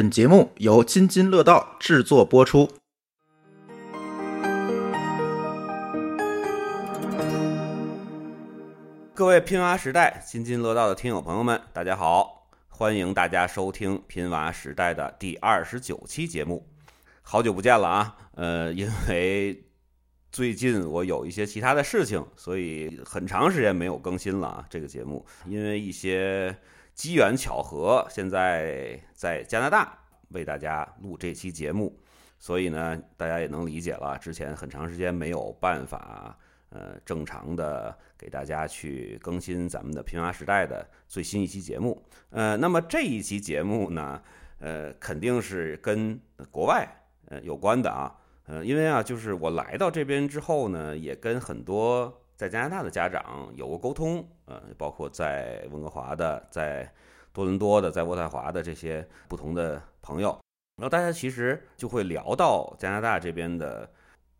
本节目由津津乐道制作播出。各位拼娃时代津津乐道的听友朋友们，大家好！欢迎大家收听拼娃时代的第二十九期节目。好久不见了啊！呃，因为最近我有一些其他的事情，所以很长时间没有更新了啊。这个节目因为一些机缘巧合，现在在加拿大为大家录这期节目，所以呢，大家也能理解了，之前很长时间没有办法。呃，正常的给大家去更新咱们的《平娃时代》的最新一期节目。呃，那么这一期节目呢，呃，肯定是跟国外呃有关的啊。呃，因为啊，就是我来到这边之后呢，也跟很多在加拿大的家长有过沟通，呃，包括在温哥华的、在多伦多的、在渥太华的这些不同的朋友，然后大家其实就会聊到加拿大这边的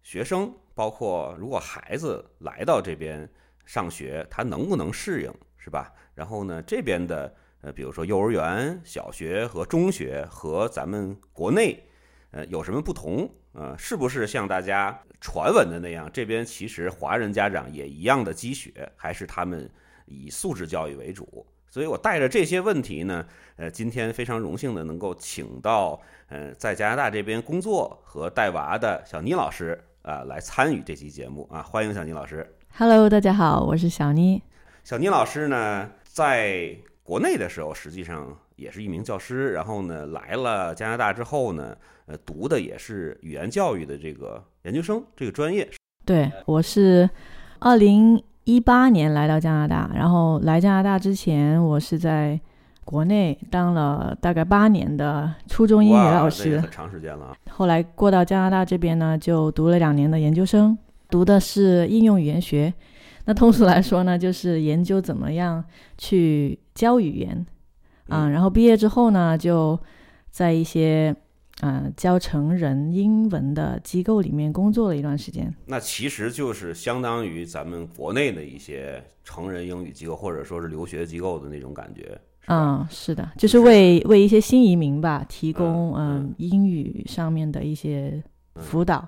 学生。包括如果孩子来到这边上学，他能不能适应，是吧？然后呢，这边的呃，比如说幼儿园、小学和中学和咱们国内呃有什么不同？呃，是不是像大家传闻的那样，这边其实华人家长也一样的积雪，还是他们以素质教育为主？所以我带着这些问题呢，呃，今天非常荣幸的能够请到呃在加拿大这边工作和带娃的小妮老师。啊，来参与这期节目啊！欢迎小妮老师。Hello，大家好，我是小妮。小妮老师呢，在国内的时候，实际上也是一名教师。然后呢，来了加拿大之后呢，呃，读的也是语言教育的这个研究生这个专业。对，我是二零一八年来到加拿大。然后来加拿大之前，我是在。国内当了大概八年的初中英语老师，很长时间了。后来过到加拿大这边呢，就读了两年的研究生，读的是应用语言学。那通俗来说呢，就是研究怎么样去教语言啊。然后毕业之后呢，就在一些嗯教成人英文的机构里面工作了一段时间。那其实就是相当于咱们国内的一些成人英语机构，或者说是留学机构的那种感觉。嗯，是的，就是为为一些新移民吧提供嗯英语上面的一些辅导，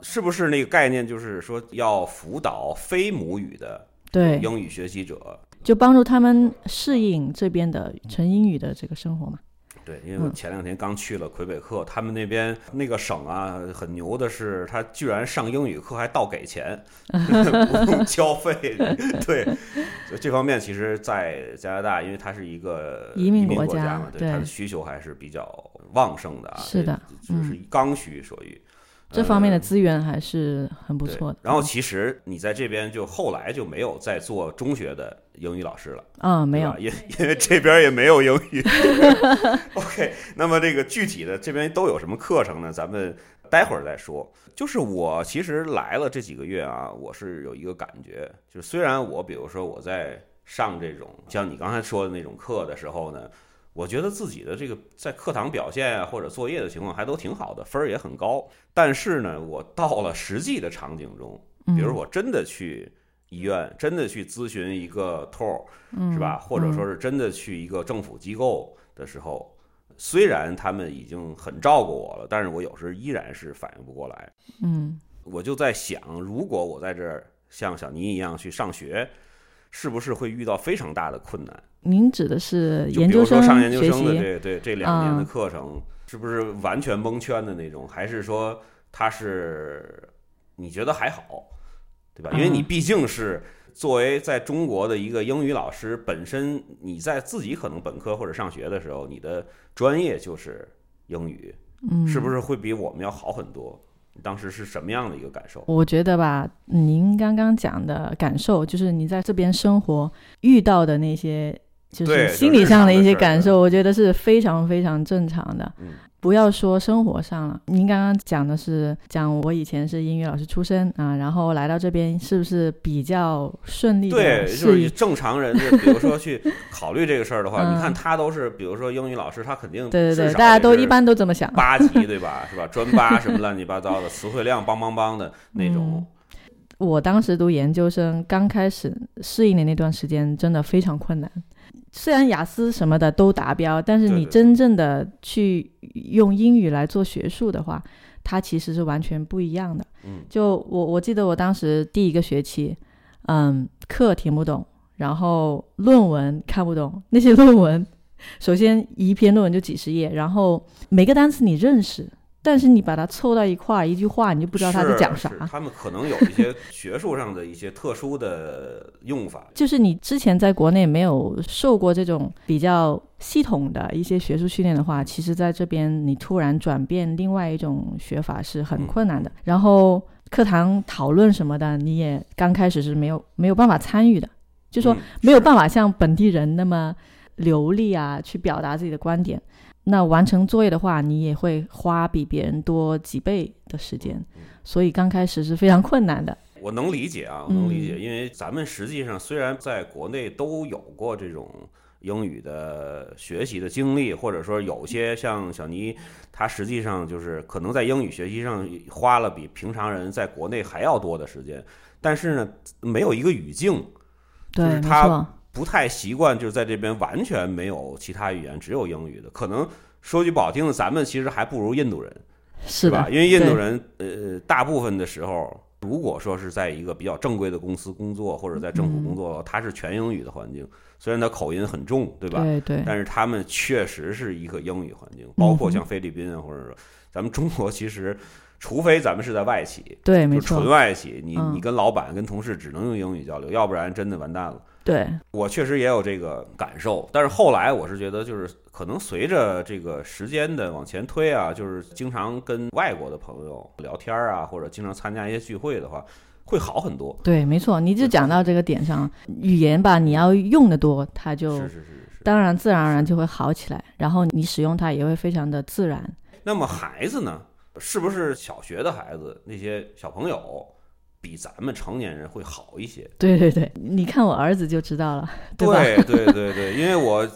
是不是那个概念？就是说要辅导非母语的对英语学习者，就帮助他们适应这边的纯英语的这个生活嘛。对，因为我前两天刚去了魁北克，他们那边那个省啊，很牛的是，他居然上英语课还倒给钱，不用交费。对，所以这方面其实，在加拿大，因为它是一个移民国家嘛，对它的需求还是比较旺盛的啊。是的，就是刚需所于。这方面的资源还是很不错的。然后，其实你在这边就后来就没有再做中学的英语老师了。啊，没有，因因为这边也没有英语。OK，那么这个具体的这边都有什么课程呢？咱们待会儿再说。就是我其实来了这几个月啊，我是有一个感觉，就虽然我比如说我在上这种像你刚才说的那种课的时候呢。我觉得自己的这个在课堂表现啊，或者作业的情况还都挺好的，分儿也很高。但是呢，我到了实际的场景中，比如我真的去医院，真的去咨询一个托儿，是吧？或者说是真的去一个政府机构的时候，虽然他们已经很照顾我了，但是我有时依然是反应不过来。嗯，我就在想，如果我在这儿像小尼一样去上学，是不是会遇到非常大的困难？您指的是研究生上研究生的这这这两年的课程，是不是完全蒙圈的那种？还是说他是你觉得还好，对吧？因为你毕竟是作为在中国的一个英语老师，本身你在自己可能本科或者上学的时候，你的专业就是英语，是不是会比我们要好很多？当时是什么样的一个感受？我觉得吧，您刚刚讲的感受，就是你在这边生活遇到的那些。就是心理上的一些感受，我觉得是非常非常正常的。不要说生活上了，您刚刚讲的是讲我以前是英语老师出身啊，然后来到这边是不是比较顺利？对，就是正常人，就比如说去考虑这个事儿的话，你看他都是，比如说英语老师，他肯定对对对，大家都一般都这么想，八级对吧？是吧？专八什么乱七八糟的，词汇量梆梆梆的那种。我当时读研究生，刚开始适应的那段时间真的非常困难。虽然雅思什么的都达标，但是你真正的去用英语来做学术的话，它其实是完全不一样的。嗯就我我记得我当时第一个学期，嗯，课听不懂，然后论文看不懂，那些 论文，首先一篇论文就几十页，然后每个单词你认识，但是你把它凑到一块儿，一句话你就不知道他在讲啥。他们可能有一些学术上的一些特殊的用法。就是你之前在国内没有受过这种比较系统的一些学术训练的话，其实在这边你突然转变另外一种学法是很困难的。然后课堂讨论什么的，你也刚开始是没有没有办法参与的，就说嗯没有办法像本地人那么流利啊，去表达自己的观点。那完成作业的话，你也会花比别人多几倍的时间，所以刚开始是非常困难的。我能理解啊，我能理解，嗯因为咱们实际上虽然在国内都有过这种英语的学习的经历，或者说有些像小尼，他实际上就是可能在英语学习上花了比平常人在国内还要多的时间，但是呢，没有一个语境，对，就是他不太习惯，就是在这边完全没有其他语言，只有英语的。可能说句不好听的，咱们其实还不如印度人。是吧？，因为印度人呃，大部分的时候，如果说是在一个比较正规的公司工作，或者在政府工作，他是全英语的环境，虽然他口音很重，对吧？对对，但是他们确实是一个英语环境，包括像菲律宾啊，或者说咱们中国，其实除非咱们是在外企，对，没就纯，外企，你嗯你跟老板、跟同事只能用英语交流，要不然真的完蛋了。对，我确实也有这个感受，但是后来我是觉得，就是可能随着这个时间的往前推啊，就是经常跟外国的朋友聊天啊，或者经常参加一些聚会的话，会好很多。对，没错，你就讲到这个点上，语言吧，你要用的多，它就是是是是是。当然自然而然就会好起来，然后你使用它也会非常的自然。那么孩子呢，是不是小学的孩子那些小朋友比咱们成年人会好一些？对对对，你看我儿子就知道了，吧？对对对对，因为我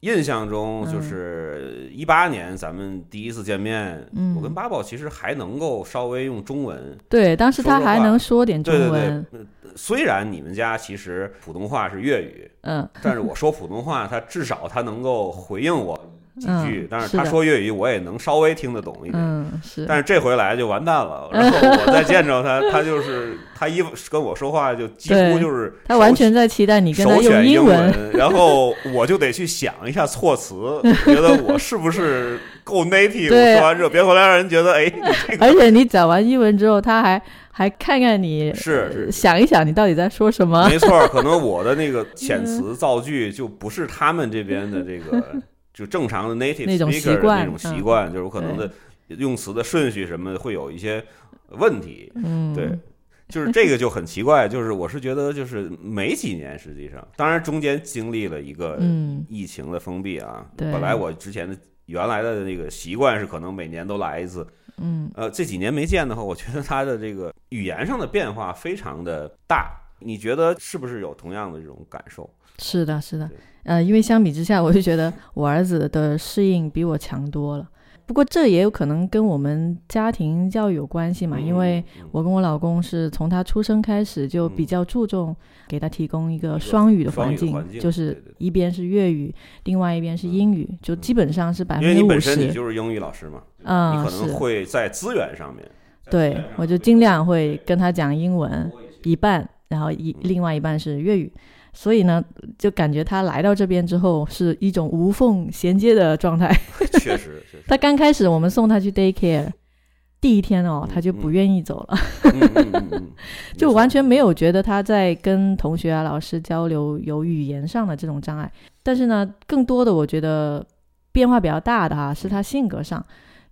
印象中嗯就是一八年咱们第一次见面，嗯我跟八宝其实还能够稍微用中文。对，当时他还能说点中对对文，虽然你们家其实普通话是粤语，嗯，但是我说普通话，他至少他能够回应我几句，嗯但是他说粤语，我也能稍微听得懂一点。嗯，是，但是这回来就完蛋了，然后我再见着他，他就是他一跟我说话就几乎就是他完全在期待你跟他用首选英文，然后我就得去想一下措辞，觉得我是不是够 native。说完之后，别回来让人觉得哎，你这个而且你讲完英文之后，他还还看看你，是是想一想你到底在说什么。没错，可能我的那个 遣词造句就不是他们这边的这个就正常的 native 那种 speaker 那种习惯，就是我可能的用词的顺序什么的会有一些问题。嗯，对，就是这个就很奇怪，就是我是觉得就是没几年，实际上，当然中间经历了一个嗯疫情的封闭啊。对本来我之前的原来的那个习惯是可能每年都来一次，嗯，呃，这几年没见的话，我觉得他的这个语言上的变化非常的大。你觉得是不是有同样的这种感受？是的，是的，呃，因为相比之下，我就觉得我儿子的适应比我强多了。不过这也有可能跟我们家庭教育有关系嘛，嗯因为嗯我跟我老公是从他出生开始就比较注重给他提供一个个双语的环境，就是一边是粤语，另外一边是英语，就基本上是百分之五因为你本身你。就是英语老师嘛，嗯，你可能是，会在资源上面，对，我就尽量会跟他讲英文一半，然后一另外一半是粤语。所以呢，就感觉他来到这边之后是一种无缝衔接的状态。确实，确实，他刚开始我们送他去 daycare，第一天哦，他就不愿意走了，就完全没有觉得他在跟同学啊、老师交流有语言上的这种障碍。但是呢，更多的我觉得变化比较大的哈、是他性格上，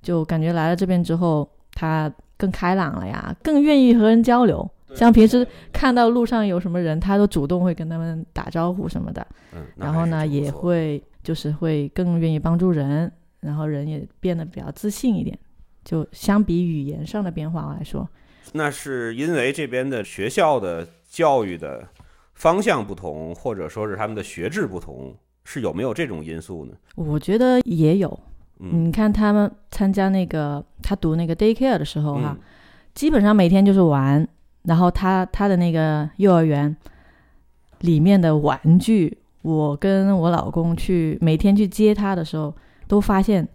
就感觉来了这边之后，他更开朗了呀，更愿意和人交流。像平时看到路上有什么人，他都主动会跟他们打招呼什么的。嗯，然后呢，也会就是会更愿意帮助人，然后人也变得比较自信一点。就相比语言上的变化来说，那是因为这边的学校的教育的方向不同，或者说是他们的学制不同，是有没有这种因素呢？我觉得也有。嗯，你看他们参加那个他读那个 daycare 的时候哈、嗯基本上每天就是玩，然后他他的那个幼儿园里面的玩具，我跟我老公去每天去接他的时候，都发现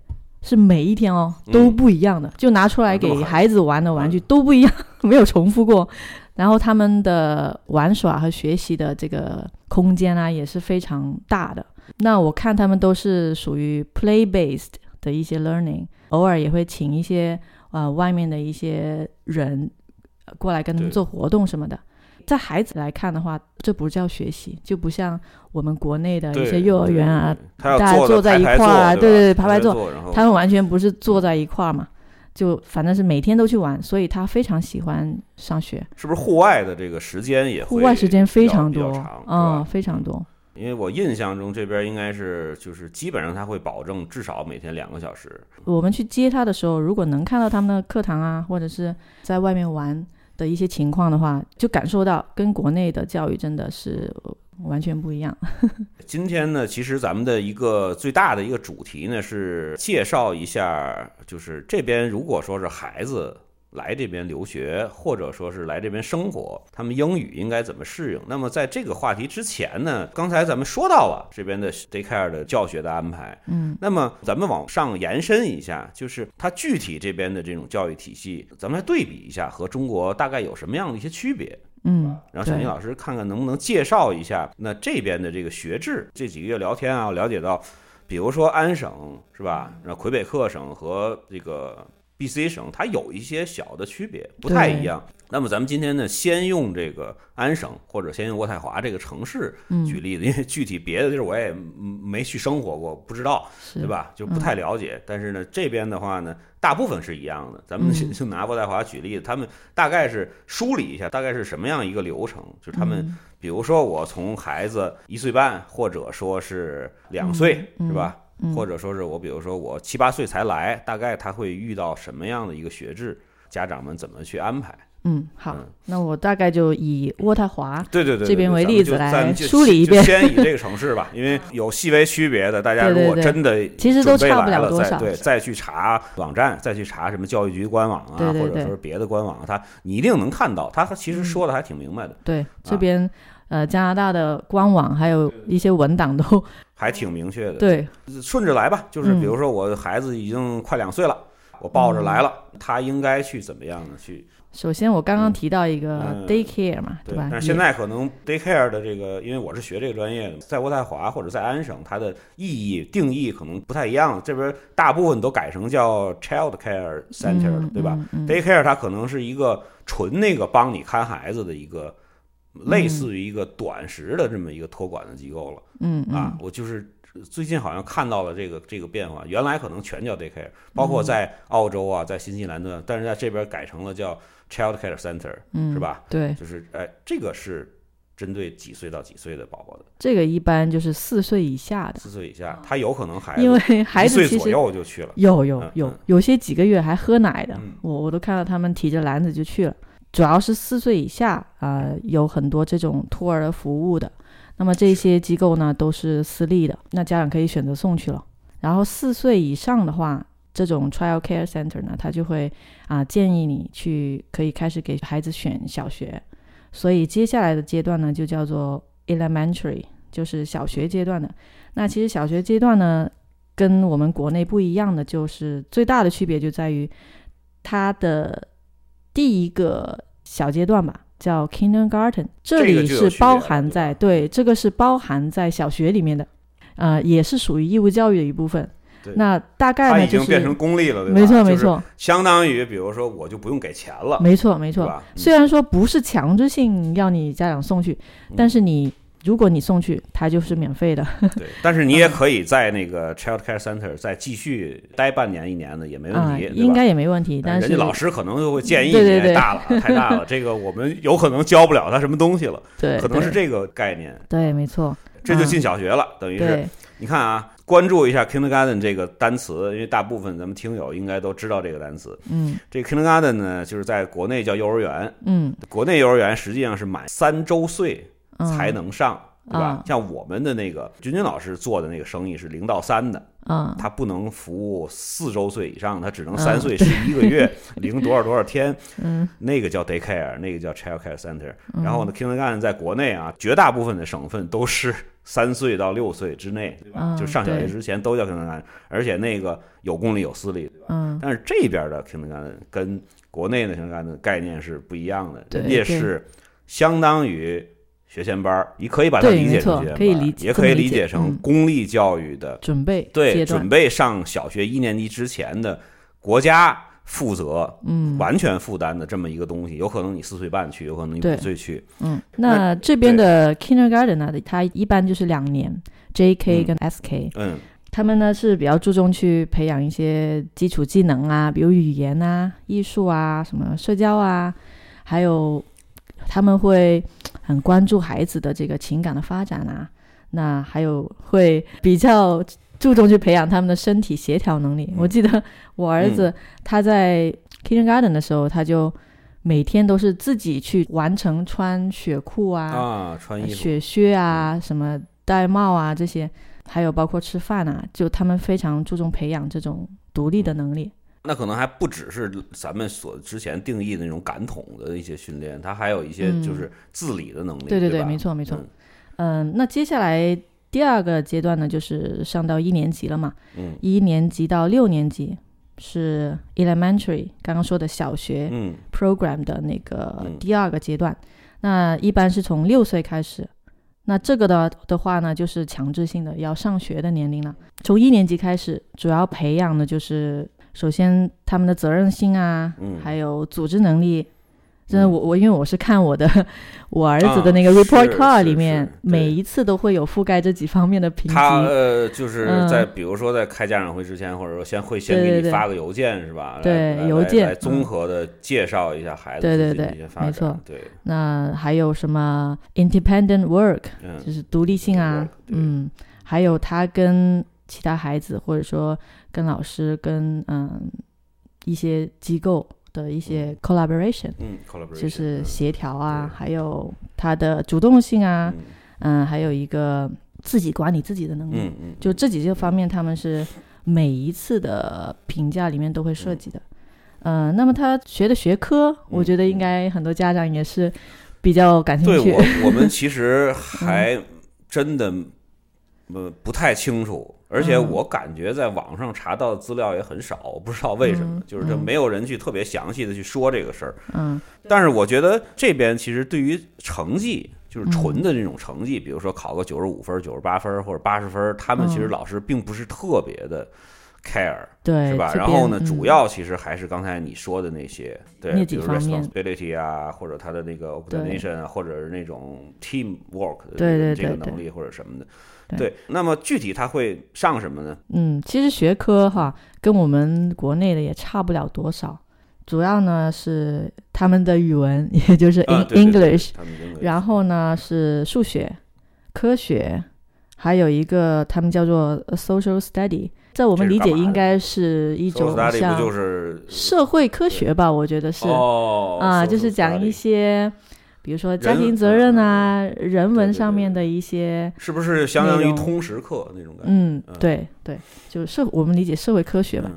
是每一天哦都不一样的，就拿出来给孩子玩的玩具都不一样，没有重复过。然后他们的玩耍和学习的这个空间啊也是非常大的。那我看他们都是属于 play based 的一些 learning，偶尔也会请一些呃外面的一些人过来跟他们做活动什么的。在孩子来看的话，这不叫学习，就不像我们国内的一些幼儿园啊，大家坐在一块儿，对对对，排排坐，他们完全不是坐在一块儿嘛，就反正是每天都去玩，所以他非常喜欢上学。是不是户外的这个时间也户外时间非常多，嗯，非常多。因为我印象中这边应该是就是基本上他会保证至少每天两个小时。我们去接他的时候，如果能看到他们的课堂啊，或者是在外面玩。的一些情况的话，就感受到跟国内的教育真的是完全不一样。今天呢，其实咱们的一个最大的一个主题呢，是介绍一下，就是这边如果说是孩子。来这边留学，或者说是来这边生活，他们英语应该怎么适应？那么在这个话题之前呢，刚才咱们说到了这边的 daycare 的教学的安排，嗯，那么咱们往上延伸一下，就是它具体这边的这种教育体系，咱们来对比一下和中国大概有什么样的一些区别？嗯，然后小宁老师看看能不能介绍一下那这边的这个学制。这几个月聊天啊，了解到，比如说安省是吧？然后魁北克省和这个。B、C 省它有一些小的区别，不太一样。那么咱们今天呢，先用这个安省或者先用渥太华这个城市举例子，因为具体别的地儿我也没去生活过，不知道，对吧？就不太了解。但是呢，这边的话呢，大部分是一样的。咱们 就拿渥太华举例子，他们大概是梳理一下，大概是什么样一个流程？就是他们，比如说我从孩子一岁半，或者说是两岁，是吧？或者说是我，比如说我七八岁才来，大概他会遇到什么样的一个学制？家长们怎么去安排？嗯，好，那我大概就以渥太华对对对这边为例子来梳理一遍。先以这个城市吧，因为有细微区别的，大家如果真的其实都差不了多少，对，再去查网站，再去查什么教育局官网啊，或者说是别的官网，他你一定能看到，他其实说的还挺明白的。对，这边呃加拿大的官网还有一些文档都。还挺明确的，对，顺着来吧，就是比如说我孩子已经快两岁了，我抱着来了，他应该去怎么样呢？去，首先我刚刚提到一个 daycare 嘛，对吧？但是现在可能 daycare 的这个，因为我是学这个专业的，在渥太华或者在安省，它的意义定义可能不太一样。这边大部分都改成叫 child care center，对吧？daycare 它可能是一个纯那个帮你看孩子的一个。类似于一个短时的这么一个托管的机构了，嗯啊，我就是最近好像看到了这个这个变化，原来可能全叫 daycare，包括在澳洲啊，在新西兰的，但是在这边改成了叫 child care center，嗯是吧？对，就是哎，这个是针对几岁到几岁的宝宝的，这个一般就是四岁以下的，四岁以下，他有可能孩子因为孩子岁左右就去了，有有有有些几个月还喝奶的，我我都看到他们提着篮子就去了。主要是四岁以下啊，有很多这种托儿服务的。那么这些机构呢都是私立的，那家长可以选择送去了。然后四岁以上的话，这种 Child Care Center 呢，他就会啊建议你去可以开始给孩子选小学。所以接下来的阶段呢就叫做 Elementary，就是小学阶段的。那其实小学阶段呢跟我们国内不一样的，就是最大的区别就在于它的。第一个小阶段吧，叫 Kindergarten，这里是包含在对这个是包含在小学里面的，呃，也是属于义务教育的一部分。那大概呢，已经变成公立了，对吧？没错没错，相当于比如说我就不用给钱了。没错没错，虽然说不是强制性要你家长送去，但是你。如果你送去，它就是免费的。对，但是你也可以在那个 Child Care Center 再继续待半年、一年的也没问题，应该也没问题。但是人家老师可能就会建议你太大了，太大了，这个我们有可能教不了他什么东西了。对，可能是这个概念。对，没错。这就进小学了，等于是你看啊，关注一下 Kindergarten 这个单词，因为大部分咱们听友应该都知道这个单词。嗯，这 Kindergarten 呢，就是在国内叫幼儿园。嗯，国内幼儿园实际上是满三周岁才能上。对吧？像我们的那个君君老师做的那个生意是零到三的，嗯，他不能服务四周岁以上，他只能三岁十一个月 零多少多少天，嗯，那个叫 daycare，那个叫 childcare center。然后呢，kindergarten 在国内啊，绝大部分的省份都是三岁到六岁之内，对吧？嗯就上小学之前都叫 kindergarten，而且那个有公立有私立，对吧？嗯，但是这边的 kindergarten 跟国内的 kindergarten 概念是不一样的，对人家是相当于学前班儿，你可以把它理解成学前班可以理解也可以理解成嗯。公立教育的，准备对，准，备上小学一年级之前的国家负责。嗯。完全负担的这么一个东西，有可能你四岁半去，有可能你五岁去，嗯，那那这边的 kindergarten 呢，它一般就是两年，JK 嗯。跟 SK，嗯。他们呢是比较注重去培养一些基础技能啊，比如语言啊、艺术啊、什么社交啊，还有他们会很关注孩子的这个情感的发展啊，那还有会比较注重去培养他们的身体协调能力。嗯我记得我儿子他在 kindergarten 的时候，他就每天都是自己去完成穿雪裤啊，穿衣，雪靴啊，什么戴帽啊这些，还有包括吃饭啊，就他们非常注重培养这种独立的能力。那可能还不只是咱们所之前定义的那种感统的一些训练，它还有一些嗯就是自理的能力，对对对吧没错没错嗯嗯，那接下来第二个阶段呢，就是上到一年级了嘛，嗯一年级到六年级是 elementary，刚刚说的小学嗯 program 的那个嗯第二个阶段。那一般是从六岁开始。那这个的的话呢，就是强制性的要上学的年龄了。从一年级开始，主要培养的就是首先他们的责任心啊，嗯。还有组织能力。真的，嗯。我我因为我是看我的 我儿子的那个啊 report card 里面，每一次都会有覆盖这几方面的评级。他呃，就是嗯。在比如说在开家长会之前，或者说先会先给你发个邮件是吧？对邮件来综嗯合的介绍一下孩子对对对没错，对，那还有什么 independent work，嗯。就是独立性啊嗯，还有他跟其他孩子，或者说跟老师、跟嗯一些机构的一些 collaboration，、嗯，collaboration 就是嗯。协调啊，对。还有他的主动性啊，嗯。嗯，还有一个自己管理自己的能力，嗯嗯，就这几个方面，他们是每一次的评价里面都会涉及的。嗯、那么他学的学科，我觉得应该很多家长也是比较感兴趣。对我我们其实 还真的呃不太清楚，而且嗯。我感觉在网上查到的资料也很少，我不知道为什么，嗯就是这嗯。没有人去特别详细的去说这个事儿。嗯。但是我觉得这边其实对于成绩，就是嗯。纯的这种成绩，比如说考个九十五分、九十八分或者八十分，他们其实嗯。老师并不是特别的 care，对，是吧？然后呢，嗯。主要其实还是刚才你说的那些，对，比如 responsibility 啊，或者他的那个 organization 啊，或者是那种 team work 的对对这个能力或者什么的。对。对，那么具体他会上什么呢？嗯，其实学科哈跟我们国内的也差不了多少，主要呢是他们的语文，也就是 in English，然后呢是数学、科学，还有一个他们叫做呃 social study，在我们理解应该是一？种像不就是社会科学吧，我觉得是哦啊，就是讲一些，比如说家庭责任啊、人对文上面的一些，是不是相当于通识课那种感觉？嗯嗯，对对，就社我们理解社会科学吧，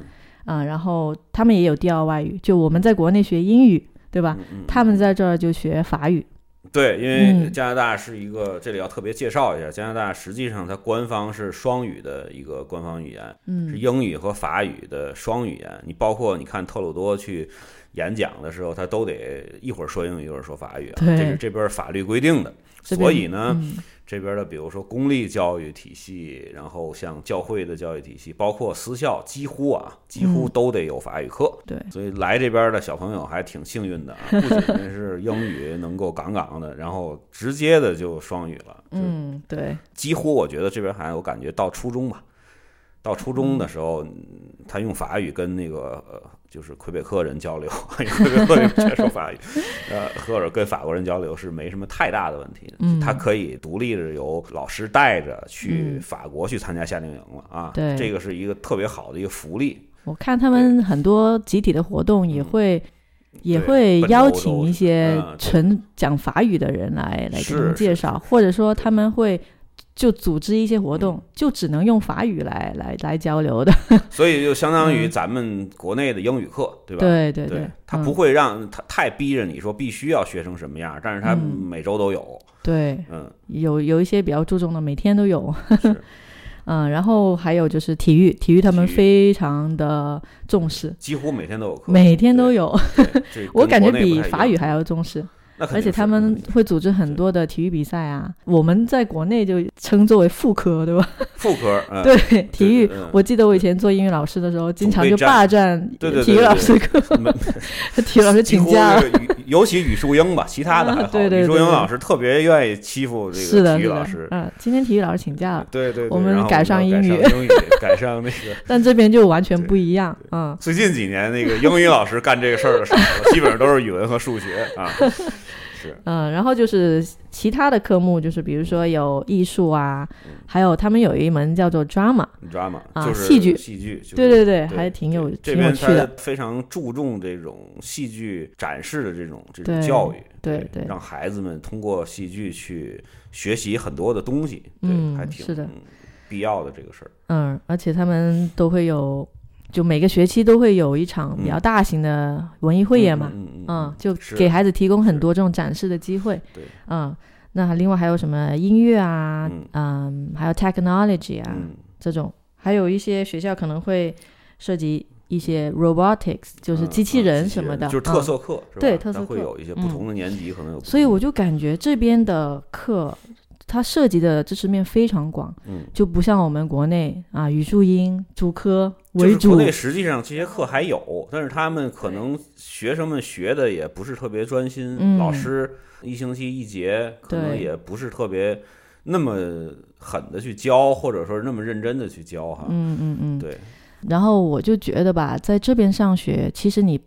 嗯啊，然后他们也有第二外语，就我们在国内学英语，对吧？他们在这儿就学法语，对，因为嗯加拿大是一个，这里要特别介绍一下，加拿大实际上它官方是双语的一个官方语言，是嗯英语和法语的双语言。你包括你看特鲁多去演讲的时候，他都得一会儿说英语，一会儿说法语啊，这是这边法律规定的。所以呢，嗯这边的比如说公立教育体系，然后像教会的教育体系，包括私校，几乎啊，几乎嗯都得有法语课。对，所以来这边的小朋友还挺幸运的啊，不仅 是英语能够杠杠的，然后直接的就双语了。嗯，对，几乎我觉得这边孩子我感觉到初中吧，到初中的时候，嗯他用法语跟那个呃，就是魁北克人交流，因为魁北克人全说法语，呃，或者跟法国人交流是没什么太大的问题的。嗯他可以独立的由老师带着去嗯法国去参加夏令营了啊，对这个是一个特别好的一个福利。我看他们很多集体的活动也嗯会。也会邀请一些纯讲法语的人来来给他们介绍，或者说他们会就组织一些活动，就只能用法语来来来交流的。所以就相当于咱们国内的英语课，对吧？对对对，他嗯不会让他太逼着你说必须要学成什么样，但是他嗯每周都有。对，嗯，有有一些比较注重的，每天都有。嗯，然后还有就是体育，体育他们非常的重视，几乎每天都有课，每天都有。我感觉比法语还要重视。而且他们会组织很多的体育比赛啊，我们在国内就称作为副科，对吧？副科，嗯，对，体育嗯，我记得我以前做英语老师的时候，经常就霸占 体育老师课，没体育老师请假尤其语数英吧，其他的还好。对对对语数英老师特别愿意欺负这是的，是的个体育老师，。嗯，今天体育老师请假了，对对对，我们改上英语改上英语，改上那个。但这边就完全不一样。嗯，最近几年，那个英语老师干这个事儿的时候，基本上都是语文和数学啊。是，嗯，然后就是其他的科目，就是比如说有艺术啊，还有他们有一门叫做 drama，drama？啊就是戏剧戏剧，对对对，还挺有这边挺有趣的。非常注重这种戏剧展示的这种这种教育，对对让孩子们通过戏剧去学习很多的东西，对，嗯还挺是的必要的这个事儿。嗯，而且他们都会有，就每个学期都会有一场比较大型的文艺汇演嘛，嗯就给孩子提供很多这种展示的机会。对，嗯，那另外还有什么音乐啊，嗯。嗯，还有 technology 啊、嗯。这种，还有一些学校可能会涉及一些 robotics，就是嗯机器人什么的，就是特嗯色课，对特色课会有一些不嗯同的年级可能有所以我就感觉这边的课，它涉及的知识面非常广，嗯。就不像我们国内啊语数英主科为主就是国，内实际上这些课还有，但是他们可能学生们学的也不是特别专心，嗯老师一星期一节，可能也不是特别那么狠的去教，或者说那么认真的去教哈。嗯嗯嗯，对，然后我就觉得吧，在这边上学，其实你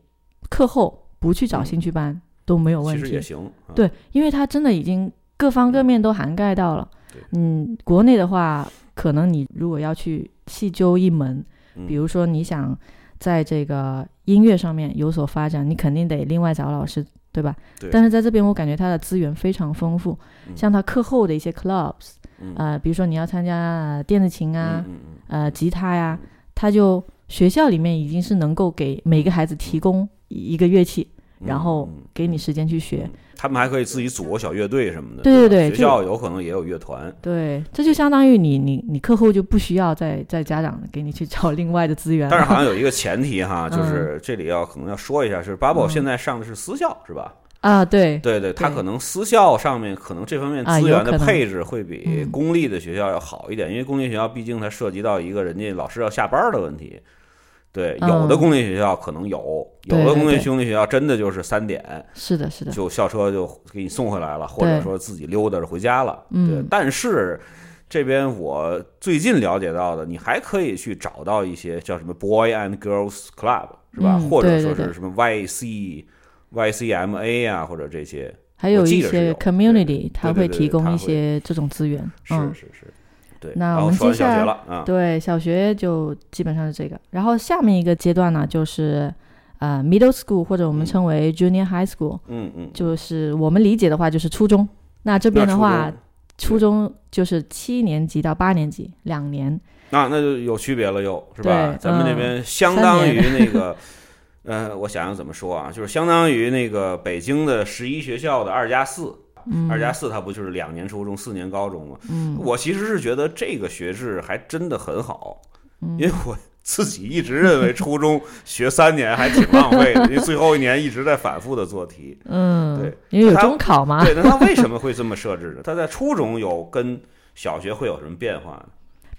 课后不去找嗯兴趣班都没有问题。其实也行。啊，对，因为他真的已经各方各面都涵盖到了。嗯，国内的话，可能你如果要去细究一门，嗯。比如说你想在这个音乐上面有所发展，你肯定得另外找老师，对吧？对。但是在这边，我感觉它的资源非常丰富，嗯。像它课后的一些 clubs，嗯。呃，比如说你要参加呃电子琴啊，吉他呀，他就学校里面已经是能够给每个孩子提供一一个乐器，嗯然后嗯给你时间去学。他们还可以自己组个小乐队什么的。对对对学校有可能也有乐团。对，这就相当于你你你课后就不需要再再家长给你去找 另外的资源了。但是好像有一个前提哈，嗯就是这里要可能要说一下，是 Bubble 嗯现在上的是私校是吧？啊，对对对，他可能私校上面可能这方面啊资源的配置会比嗯公立的学校要好一点，因为公立学校毕竟它涉及到一个人家老师要下班的问题。对，有的嗯公立学校可能有，有的公立兄弟学校真的就是三点是的，是的，就校车就给你送回来了，或者说自己溜达着回家了。对嗯，但是这边我最近了解到的，你还可以去找到一些叫什么 Boy and Girls Club 是吧？嗯或者说是什么 YC YCMA 啊，或者这些。还有一些 community，它会提供一些这种资源。是嗯，是是，对。那我们接下来小学了啊，对，小学就基本上是这个。然后下面一个阶段呢，就是呃 middle school 或者我们称为 junior high school，嗯嗯，就是我们理解的话就是初中。那这这边的话，初中就是七年级到八年级两年。那，那就有区别了又，是吧？咱们这嗯边相当于那个，呃，我想想怎么说啊，就是相当于那个北京的十一学校的二加四，嗯，二加四它不就是两年初中四年高中吗？嗯我其实是觉得这个学制还真的很好，嗯因为我自己一直认为初中学三年还挺浪费的，因为最后一年一直在反复的做题。嗯，对，因为有中考嘛。对，那他为什么会这么设置呢？他在初中有跟小学会有什么变化呢？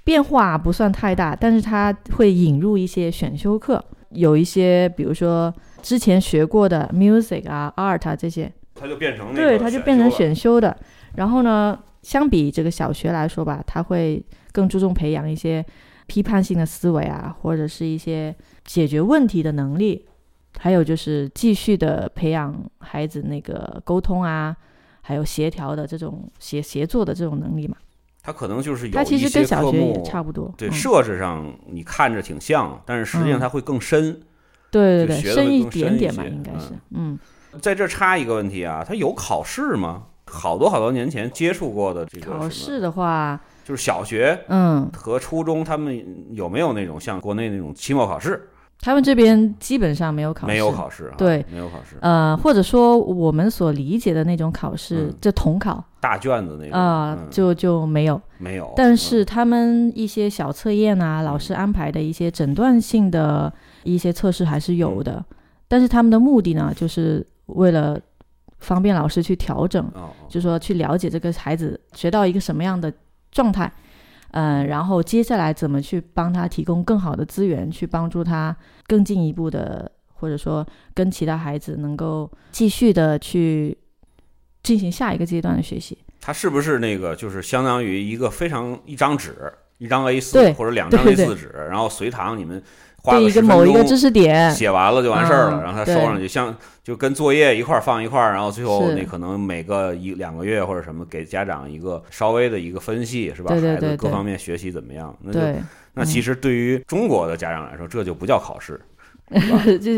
变化不算太大，但是他会引入一些选修课，有一些比如说之前学过的 music 啊、art 啊这些，它就变成那个对，它就变成选修的。然后呢，相比这个小学来说吧，它会更注重培养一些批判性的思维啊，或者是一些解决问题的能力，还有就是继续的培养孩子那个沟通啊，还有协调的这种协协作的这种能力嘛。它可能就是有它其实跟小学也差不多。对嗯设置上你看着挺像，但是实际上嗯它会更深。对对对，深一点点吧，应该是嗯。嗯，在这插一个问题啊，它有考试吗？好多好多年前接触过的这个考试的话，就是小学嗯和初中，他们有没有那种像国内那种期末考试？他们这边基本上没有考试，没有考试，对，没有考试。呃，或者说我们所理解的那种考试，嗯这统考大卷子那种啊、嗯就就没有。没有。但是嗯他们一些小测验啊，老师安排的一些诊断性的一些测试还是有的，但是他们的目的呢，就是为了方便老师去调整，就说去了解这个孩子学到一个什么样的状态，嗯、然后接下来怎么去帮他提供更好的资源，去帮助他更进一步的，或者说跟其他孩子能够继续的去进行下一个阶段的学习。他是不是那个就是相当于一个非常一张纸，一张 A 四或者两张 A 四纸，然后随堂你们花对一个某一个知识点，写完了就完事儿了，嗯然后他收上去，像就跟作业一块儿放一块儿，然后最后是那可能每个一两个月或者什么给家长一个稍微的一个分析，是吧？孩子各方面学习怎么样？那就对，那其实对于中国的家长来说，这就不叫考试，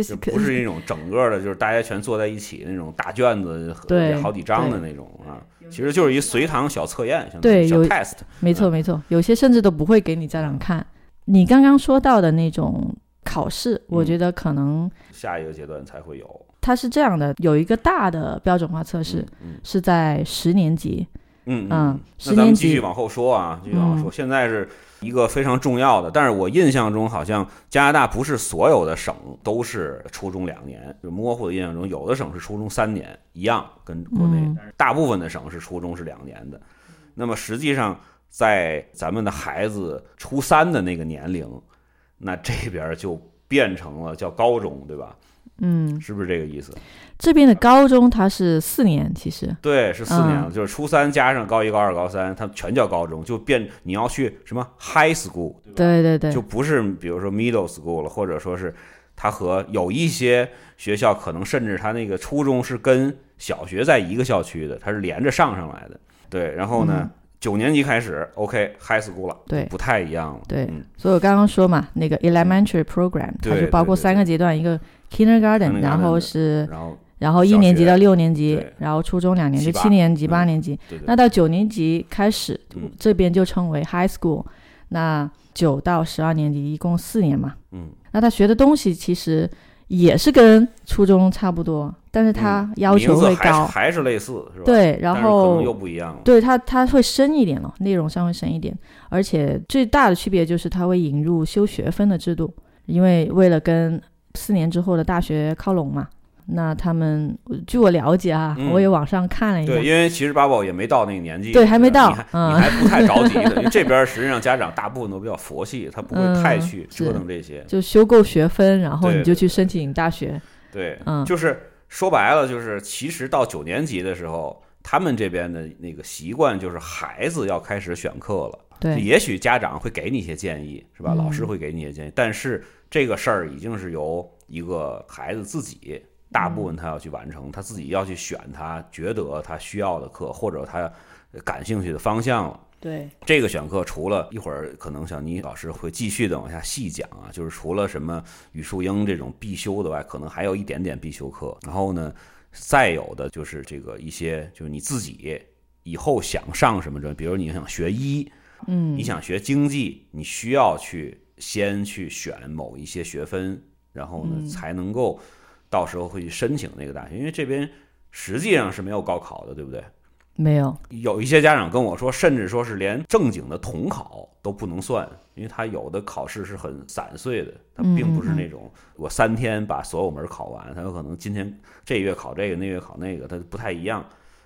就不是那种整个的，就是大家全坐在一起那种大卷子，对好几张的那种啊，其实就是一随堂小测验，对有 test。没错没错，有些甚至都不会给你家长看。你刚刚说到的那种考试，我嗯觉得可能下一个阶段才会有。它是这样的，有一个大的标准化测试嗯是在十年级，嗯嗯。那咱们继续往后说啊，继续往后说。嗯现在是一个非常重要的，但是我印象中好像加拿大不是所有的省都是初中两年，就模糊的印象中，有的省是初中三年，一样跟国内，嗯。但是大部分的省是初中是两年的。那么实际上，在咱们的孩子初三的那个年龄，那这边就变成了叫高中，对吧？嗯，是不是这个意思？这边的高中它是四年，其实对，是四年了，嗯就是初三加上高一、高二、高三，它全叫高中，就变你要去什么 high school，对对对就，不是比如说 middle school 了，或者说是它和有一些学校可能甚至它那个初中是跟小学在一个校区的，它是连着上上来的。对，然后呢，嗯九年级开始，OK high school 了，对不太一样了。对嗯所以我刚刚说嘛，那个 elementary program 它对就包括三个阶段，一个 kindergarten，kindergarten 然后是然后然后一年级到六年级，然后初中两年就七年级、嗯八年级，那到九年级开始嗯，这边就称为 high school。那九到十二年级一共四年嘛，嗯，那他学的东西其实也是跟初中差不多，但是他嗯要求会高，还是类似是吧？，对，然但是可能后又不一样了。对它它会深一点了，内容上会深一点，而且最大的区别就是它会引入修学分的制度，因为为了跟四年之后的大学靠拢嘛。那他们据我了解啊，嗯我也网上看了一下，对，因为其实八宝也没到那个年纪，对还没到你还嗯你还不太着急的，因为 这边实际上家长大部分都比较佛系，他不会太嗯去折腾这些。就修够学分，然后你就去申请大学。对，嗯就是说白了，就是其实到九年级的时候，他们这边的那个习惯就是孩子要开始选课了。对，也许家长会给你一些建议，是吧？嗯老师会给你一些建议，但是这个事儿已经是由一个孩子自己，大部分他要去完成，他自己要去选他觉得他需要的课或者他感兴趣的方向了。对，这个选课除了一会儿可能小倪老师会继续的往下细讲啊，就是除了什么语数英这种必修的外，可能还有一点点必修课。然后呢，再有的就是这个一些就是你自己以后想上什么专业，比如你想学医，嗯，你想学经济，你需要去先去选某一些学分，然后呢嗯才能够到时候会去申请那个大学，因为这边实际上是没有高考的，对不对？没有，有一些家长跟我说，甚至说是连正经的统考都不能算，因为他有的考试是很散碎的，他并不是那种我三天把所有门考完，他有可能今天这月考这个，那月考那个，它不太一样。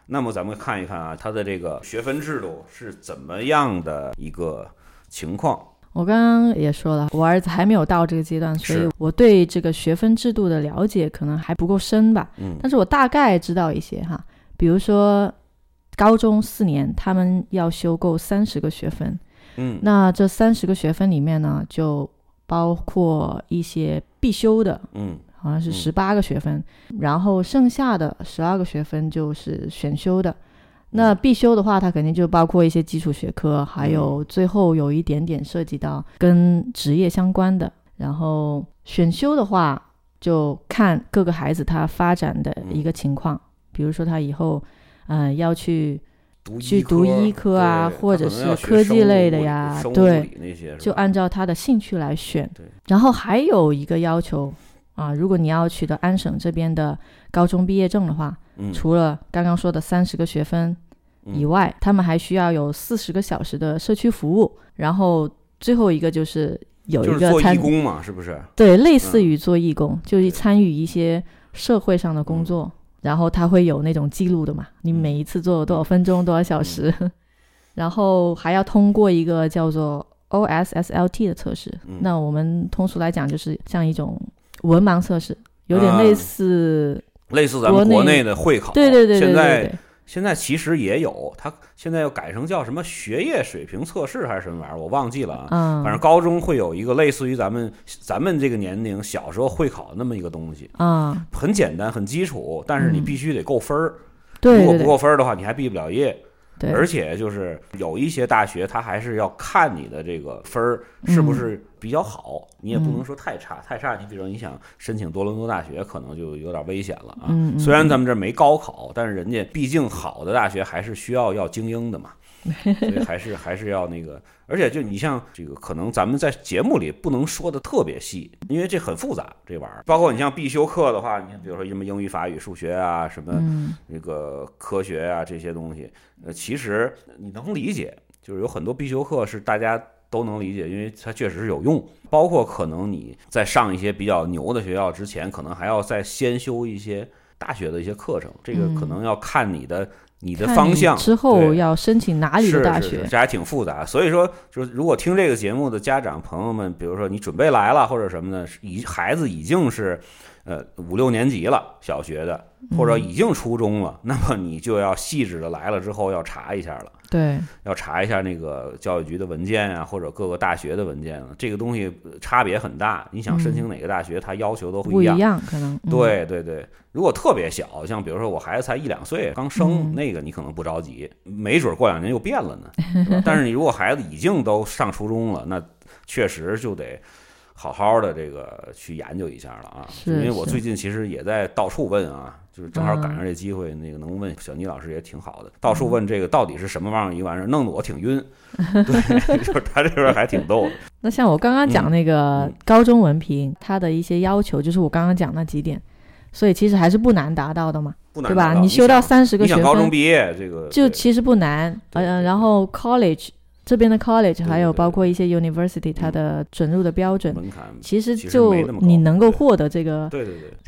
那么咱们看一看啊，它的这个学分制度是怎么样的一个情况？我刚刚也说了，我儿子还没有到这个阶段，所以我对这个学分制度的了解可能还不够深吧。嗯但是我大概知道一些哈，比如说高中四年，他们要修够三十个学分，嗯。那这三十个学分里面呢，就包括一些必修的，嗯。好像是嗯。十八个学分，然后剩下的十二个学分就是选修的。那必修的话，它肯定就包括一些基础学科，还有最后有一点点涉及到跟职业相关的。然后选修的话，就看各个孩子他发展的一个情况，比如说他以后嗯，要去读去读医科啊，或者是科技类的呀，对，就按照他的兴趣来选。然后还有一个要求啊，如果你要取得安省这边的高中毕业证的话，除了刚刚说的三十个学分以外，他们还需要有四十个小时的社区服务。然后最后一个就是有一个做义工嘛，是不是？对，类似于做义工，就是参与一些社会上的工作。然后它会有那种记录的嘛？你每一次做了多少分钟、多少小时，然后还要通过一个叫做 OSSLT 的测试。那我们通俗来讲，就是像一种文盲测试，有点类似类似咱们国内的会考。对对对对对。现在其实也有，它现在又改成叫什么学业水平测试还是什么玩意儿，我忘记了啊。反正高中会有一个类似于咱们咱们这个年龄小时候会考的那么一个东西啊，很简单，很基础，但是你必须得够分儿。对，如果不够分儿的话，你还毕不了业。对，而且就是有一些大学，它还是要看你的这个分儿是不是比较好，你也不能说太差，太差，你比如说你想申请多伦多大学，可能就有点危险了啊。虽然咱们这没高考，但是人家毕竟好的大学还是需要要精英的嘛。所以还是还是要那个，而且就你像这个，可能咱们在节目里不能说的特别细，因为这很复杂这玩意儿。包括你像必修课的话，你比如说什么英语、法语、数学啊，什么那个科学啊这些东西，呃，其实你能理解，就是有很多必修课是大家都能理解，因为它确实是有用。包括可能你在上一些比较牛的学校之前，可能还要再先修一些大学的一些课程，这个可能要看你的。你的方向之后要申请哪里的大学？这还挺复杂。所以说，就是如果听这个节目的家长朋友们，比如说你准备来了或者什么的，已孩子已经是呃五六年级了，小学的，或者已经初中了，那么你就要细致的来了之后要查一下了。对，要查一下那个教育局的文件啊，或者各个大学的文件了。这个东西差别很大。你想申请哪个大学，它要求都不一样。一样，可能。对对对，如果特别小，像比如说我孩子才一两岁刚生，那个你可能不着急，没准过两年又变了呢。但是你如果孩子已经都上初中了，那确实就得。好好的这个去研究一下了啊，因为我最近其实也在到处问啊，就是正好赶上这机会，那个能问小倪老师也挺好的，到处问这个到底是什么玩意儿一玩意儿，弄得我挺晕。对，就是他这边还挺逗的。那像我刚刚讲那个高中文凭，它的一些要求就是我刚刚讲那几点，所以其实还是不难达到的嘛，对吧？你修到三十个学分，高中毕业这个就其实不难。嗯，然后 college。这边的 college 还有包括一些 university，它的准入的标准，其实就你能够获得这个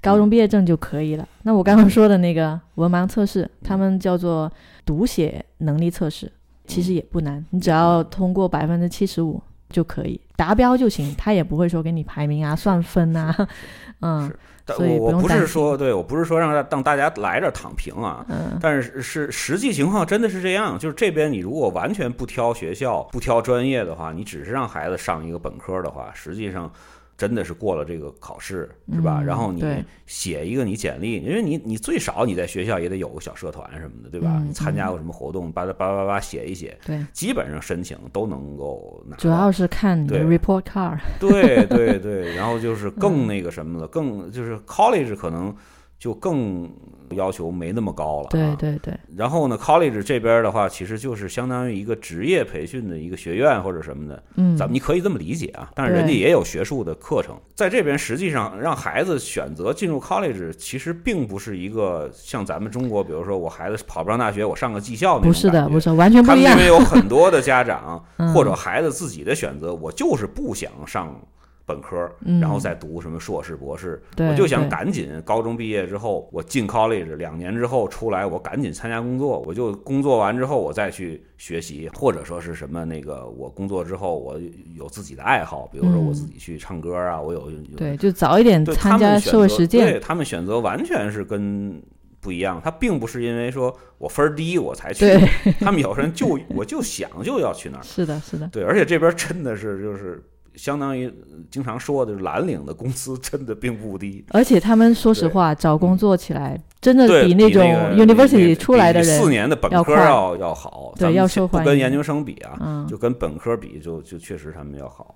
高中毕业证就可以了。那我刚刚说的那个文盲测试，他们叫做读写能力测试，其实也不难，你只要通过百分之七十五就可以达标就行，他也不会说给你排名啊、算分啊，嗯。我我不是说，对我不是说让让大家来这躺平啊，但是是实际情况真的是这样，就是这边你如果完全不挑学校、不挑专业的话，你只是让孩子上一个本科的话，实际上。真的是过了这个考试是吧？然后你写一个你简历，因为你你最少你在学校也得有个小社团什么的，对吧？你参加过什么活动，叭叭叭叭叭写一写，对，基本上申请都能够拿。主要是看你的 report card。对对对，然后就是更那个什么了，更就是 college 可能就更。要求没那么高了，对对对。然后呢，college 这边的话，其实就是相当于一个职业培训的一个学院或者什么的，嗯，咱们你可以这么理解啊。但是人家也有学术的课程，在这边实际上让孩子选择进入 college，其实并不是一个像咱们中国，比如说我孩子考不上大学，我上个技校那种。不是的，不是完全不一样。因为有很多的家长 或者孩子自己的选择，我就是不想上。本科，然后再读什么硕士、博士，我就想赶紧高中毕业之后，我进 college，两年之后出来，我赶紧参加工作，我就工作完之后，我再去学习，或者说是什么那个，我工作之后，我有自己的爱好，比如说我自己去唱歌啊，我有对，就早一点参加社会实践。对他们选择完全是跟不一样，他并不是因为说我分低我才去，他们有人就我就想就要去那儿。是的，是的，对，而且这边真的是就是。相当于经常说的蓝领的工资真的并不低，而且他们说实话找工作起来真的比那种 university 出来的人四年的本科要要好，对，要受欢迎，不跟研究生比啊，就跟本科比就就确实他们要好。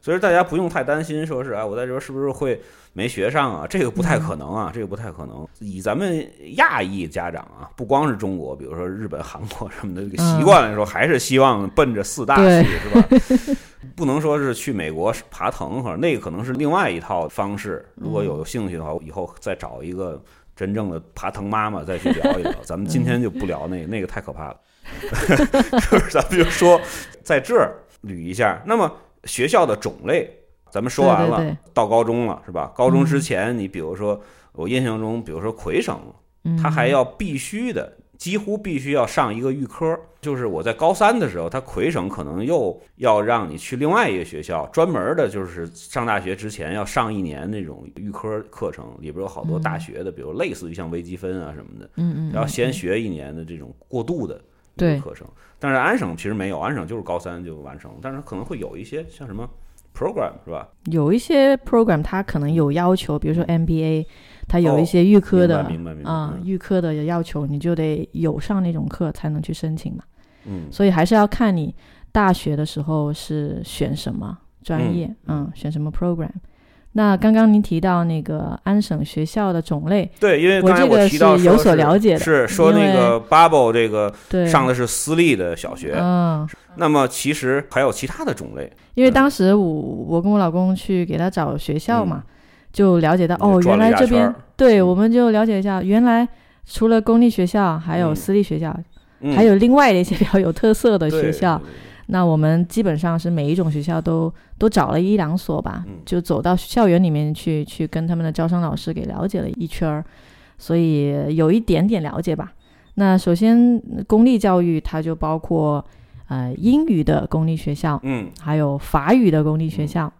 所以大家不用太担心，说是啊，我在这边是不是会没学上啊？这个不太可能啊，这个不太可能。以咱们亚裔家长啊，不光是中国，比如说日本、韩国什么的这个习惯来说，还是希望奔着四大去，是吧？不能说是去美国爬藤，或者那个可能是另外一套方式。如果有兴趣的话，以后再找一个真正的爬藤妈妈再去聊一聊。咱们今天就不聊那个，那个太可怕了。就是咱们就说在这儿捋一下，那么。学校的种类，咱们说完了，到高中了是吧？高中之前，你比如说，我印象中，比如说魁省，他还要必须的，几乎必须要上一个预科。就是我在高三的时候，他魁省可能又要让你去另外一个学校，专门的，就是上大学之前要上一年那种预科课程，里边有好多大学的，比如类似于像微积分啊什么的，嗯嗯，然后先学一年的这种过渡的课程。但是安省其实没有，安省就是高三就完成，但是可能会有一些像什么 program 是吧？有一些 program 它可能有要求，比如说 MBA，它有一些预科的啊，预科的要求，你就得有上那种课才能去申请嘛。嗯，所以还是要看你大学的时候是选什么专业，嗯，选什么 program。那刚刚您提到那个安省学校的种类，对，因为我这个是有所了解的，是说那个 Bubble 这个上的是私立的小学，嗯，那么其实还有其他的种类，因为当时我我跟我老公去给他找学校嘛，就了解到哦，原来这边对，我们就了解一下，原来除了公立学校，还有私立学校，还有另外的一些比较有特色的学校。那我们基本上是每一种学校都都找了一两所吧，就走到校园里面去，去跟他们的招生老师给了解了一圈儿，所以有一点点了解吧。那首先公立教育它就包括呃英语的公立学校，嗯，还有法语的公立学校，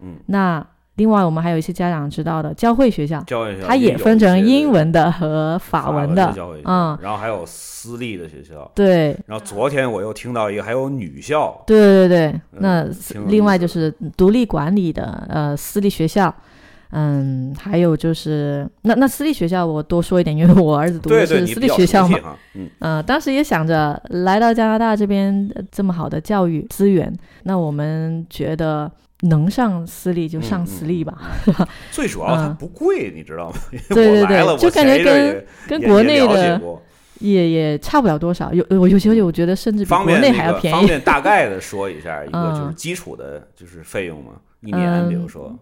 嗯，那。另外，我们还有一些家长知道的教会学校，教会学校它也分成英文的和法文的，嗯，然后还有私立的学校，对。然后昨天我又听到一个，还有女校，对对对。那另外就是独立管理的呃私立学校，嗯，还有就是那那私立学校我多说一点，因为我儿子读的是私立学校嘛，嗯，当时也想着来到加拿大这边这么好的教育资源，那我们觉得。能上私立就上私立吧？最主要它不贵，你知道吗？对对对，就感觉跟跟国内的也也差不了多少。有我有些我觉得甚至比国内还要便宜。方便大概的说一下一个 就是基础的，就是费用嘛，一年比如说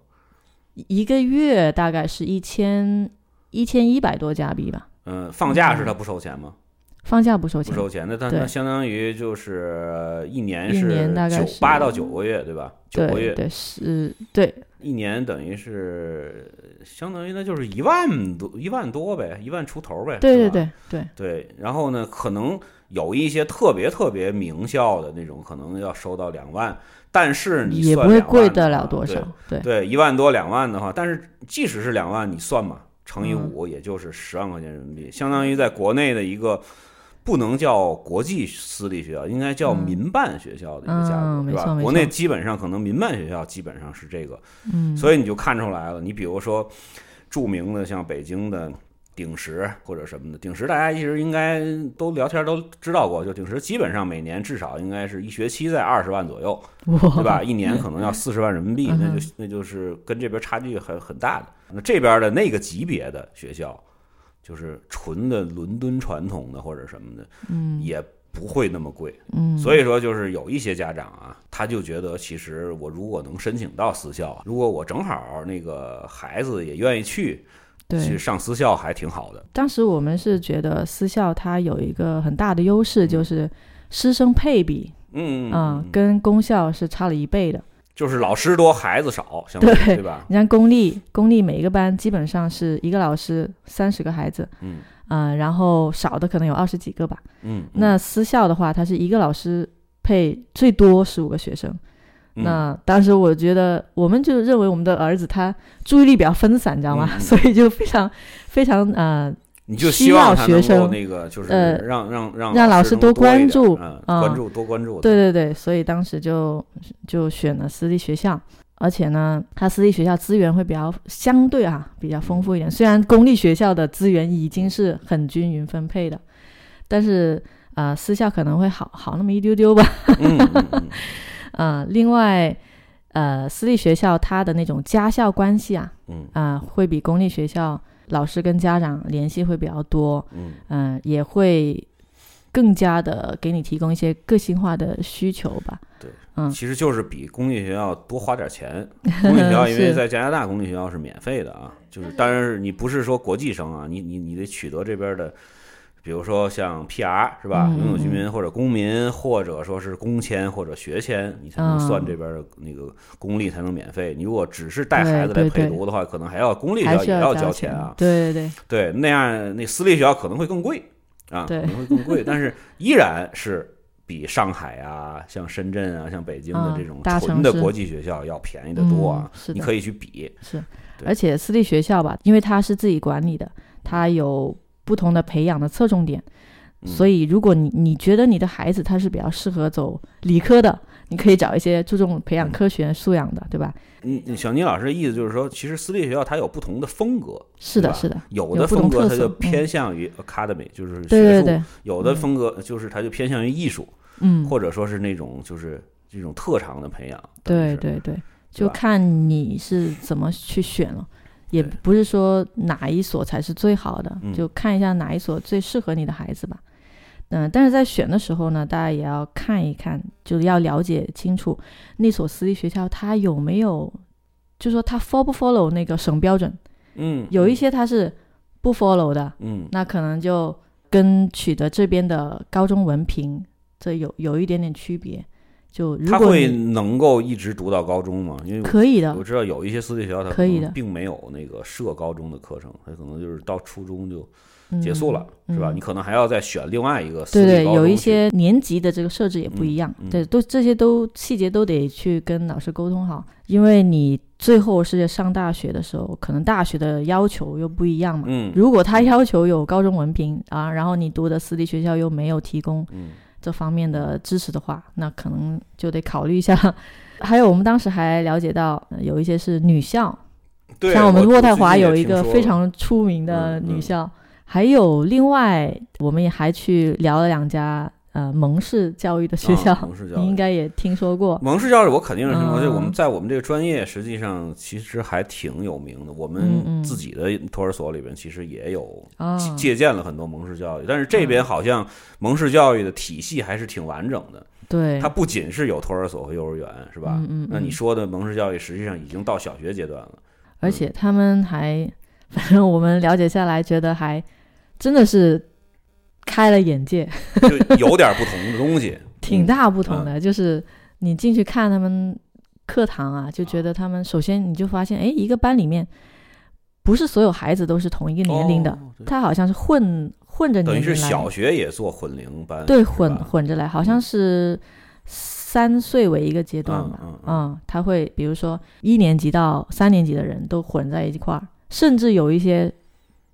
一个月大概是一千一千一百多加币吧。嗯，放假是他不收钱吗？放假不收钱，不收钱。那它那相当于就是一年是九八到九个月，对吧？九个月，对是，对，一年等于是相当于那就是一万多一万多呗，一万出头呗。对对对对对。然后呢，可能有一些特别特别名校的那种，可能要收到两万，但是你也不会贵得了多少。对对，一万多两万的话，但是即使是两万，你算嘛，乘以五，也就是十万块钱人民币，相当于在国内的一个。不能叫国际私立学校，应该叫民办学校的一个价格，是吧？国内基本上可能民办学校基本上是这个，所以你就看出来了。你比如说著名的像北京的鼎石或者什么的，鼎石大家其实应该都聊天都知道过，就鼎石基本上每年至少应该是一学期在二十万左右，对吧？一年可能要四十万人民币，那就那就是跟这边差距很很大的。那这边的那个级别的学校。就是纯的伦敦传统的或者什么的，嗯，也不会那么贵，嗯，所以说就是有一些家长啊，他就觉得其实我如果能申请到私校，如果我正好那个孩子也愿意去，去上私校还挺好的。当时我们是觉得私校它有一个很大的优势，就是师生配比，嗯嗯，跟公校是差了一倍的。就是老师多，孩子少，相对对吧？你像公立，公立每一个班基本上是一个老师三十个孩子，嗯，啊，然后少的可能有二十几个吧，嗯。那私校的话，它是一个老师配最多十五个学生。那当时我觉得，我们就认为我们的儿子他注意力比较分散，你知道吗？所以就非常非常呃。你就希望学生那个就是让让让让老师多关注，关注多关注。对对对，所以当时就就选了私立学校，而且呢，他私立学校资源会比较相对啊比较丰富一点。虽然公立学校的资源已经是很均匀分配的，但是啊，私校可能会好好那么一丢丢吧。嗯嗯。另外呃，私立学校它的那种家校关系啊，嗯啊、会比公立学校老师跟家长联系会比较多，嗯嗯、也会更加的给你提供一些个性化的需求吧。对嗯其实就是比公立学校多花点钱。公立学校因为在加拿大，公立学校是免费的啊，就是当然是你不是说国际生啊，你你你得取得这边的。比如说像 PR 是吧，嗯永久居民或者公民，或者说是工签或者学签，你才能算嗯这边的那个公立才能免费。你如果只是带孩子来陪读的话，可能还要公立学校也要交交钱啊。对对对，对，那样那私立学校可能会更贵啊，可能会更贵，但是依然是比上海啊、像深圳啊、像北京的嗯这种纯的国际学校要便宜的多啊你可以去比，是，而且私立学校吧，因为它是自己管理的，它有不同的培养的侧重点，嗯。所以如果你你觉得你的孩子他是比较适合走理科的，你可以找一些注重培养科学素养的，对吧？嗯，嗯小倪老师的意思就是说，其实私立学校它有不同的风格，是的，是的，有的风格它就偏向于 academy，就是对学术；对对，有的嗯。风格就是它就偏向于艺术，嗯，或者说是那种就是这种特长的培养。对对对，就看你是怎么去选了。也不是说哪一所才是最好的，嗯就看一下哪一所最适合你的孩子吧。嗯，但是在选的时候呢，大家也要看一看，就是要了解清楚那所私立学校它有没有，就说它 follow 不 follow 那个省标准。嗯，有一些它是不 follow 的，嗯那可能就跟取得这边的高中文凭这有有一点点区别。就他会能够一直读到高中吗？因为可以的。我，知道有一些私立学校，它可以的。并没有那个设高中的课程，它可能就是到初中就嗯结束了，是吧？嗯你可能还要再选另外一个私对对，立高中去有一些年级的这个设置也不一样，对，都这些都细节都得去跟老师沟通好，因为你最后是上大学的时候，可能大学的要求又不一样嘛。嗯。如果他要求有高中文凭啊，然后你读的私立学校又没有提供嗯这方面的支持的话，那可能就得考虑一下。还有，我们当时还了解到，呃有一些是女校，对，像我们渥太华有一一个非常出名的嗯嗯女校，还有另外我们也还去聊了两家呃蒙氏教育的学校，啊蒙氏教育你应该也听说过。蒙氏教育，我肯定是听说。嗯就我们在我们这个专业，实际上其实还挺有名的。我嗯们嗯自己的托儿所里边，其实也有啊，借鉴了很多蒙氏教育，但是这边好像蒙氏教育的体系还是挺完整的。对它，不仅是有托儿所和幼儿园，是吧？嗯嗯嗯那你说的蒙氏教育，实际上已经到小学阶段了。而且他们还，反正我们了解下来，觉得还真的是开了眼界，就有点不同的东西。挺大不同嗯的。就是你进去看他们课堂啊，就觉得他们首先你就发现，哎，一个班里面不是所有孩子都是同一个年龄的，哦他好像是混混着等于年龄来，是小学也做混龄班，对混混着来，好像是三岁为一个阶段吧。嗯他会比如说一年级到三年级的人都混在一块儿，甚至有一些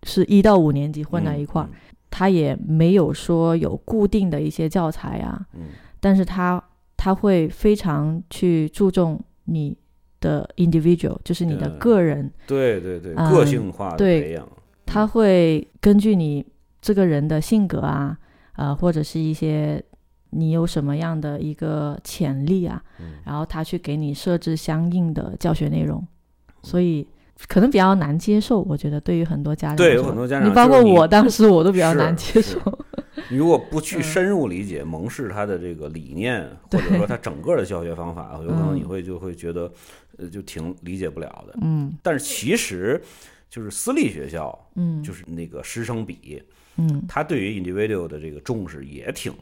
是一到五年级混在一块儿。嗯他也没有说有固定的一些教材啊，嗯。但是他他会非常去注重你的 individual，就是你的个人，对对对，嗯个性化的对培养，他会根据你这个人的性格啊，呃，或者是一些你有什么样的一个潜力啊，嗯。然后他去给你设置相应的教学内容，所以可能比较难接受，我觉得对于很多家长对有很多家长你包括我当时我都比较难接受，你如果不去嗯。深入理解蒙氏他的这个理念，或者说他整个的教学方法，有可能你嗯。会就会觉得，呃，就挺理解不了的。嗯。但是其实，就是私立学校，嗯，就是那个师生比，嗯。他对于 individual 的这个重视也挺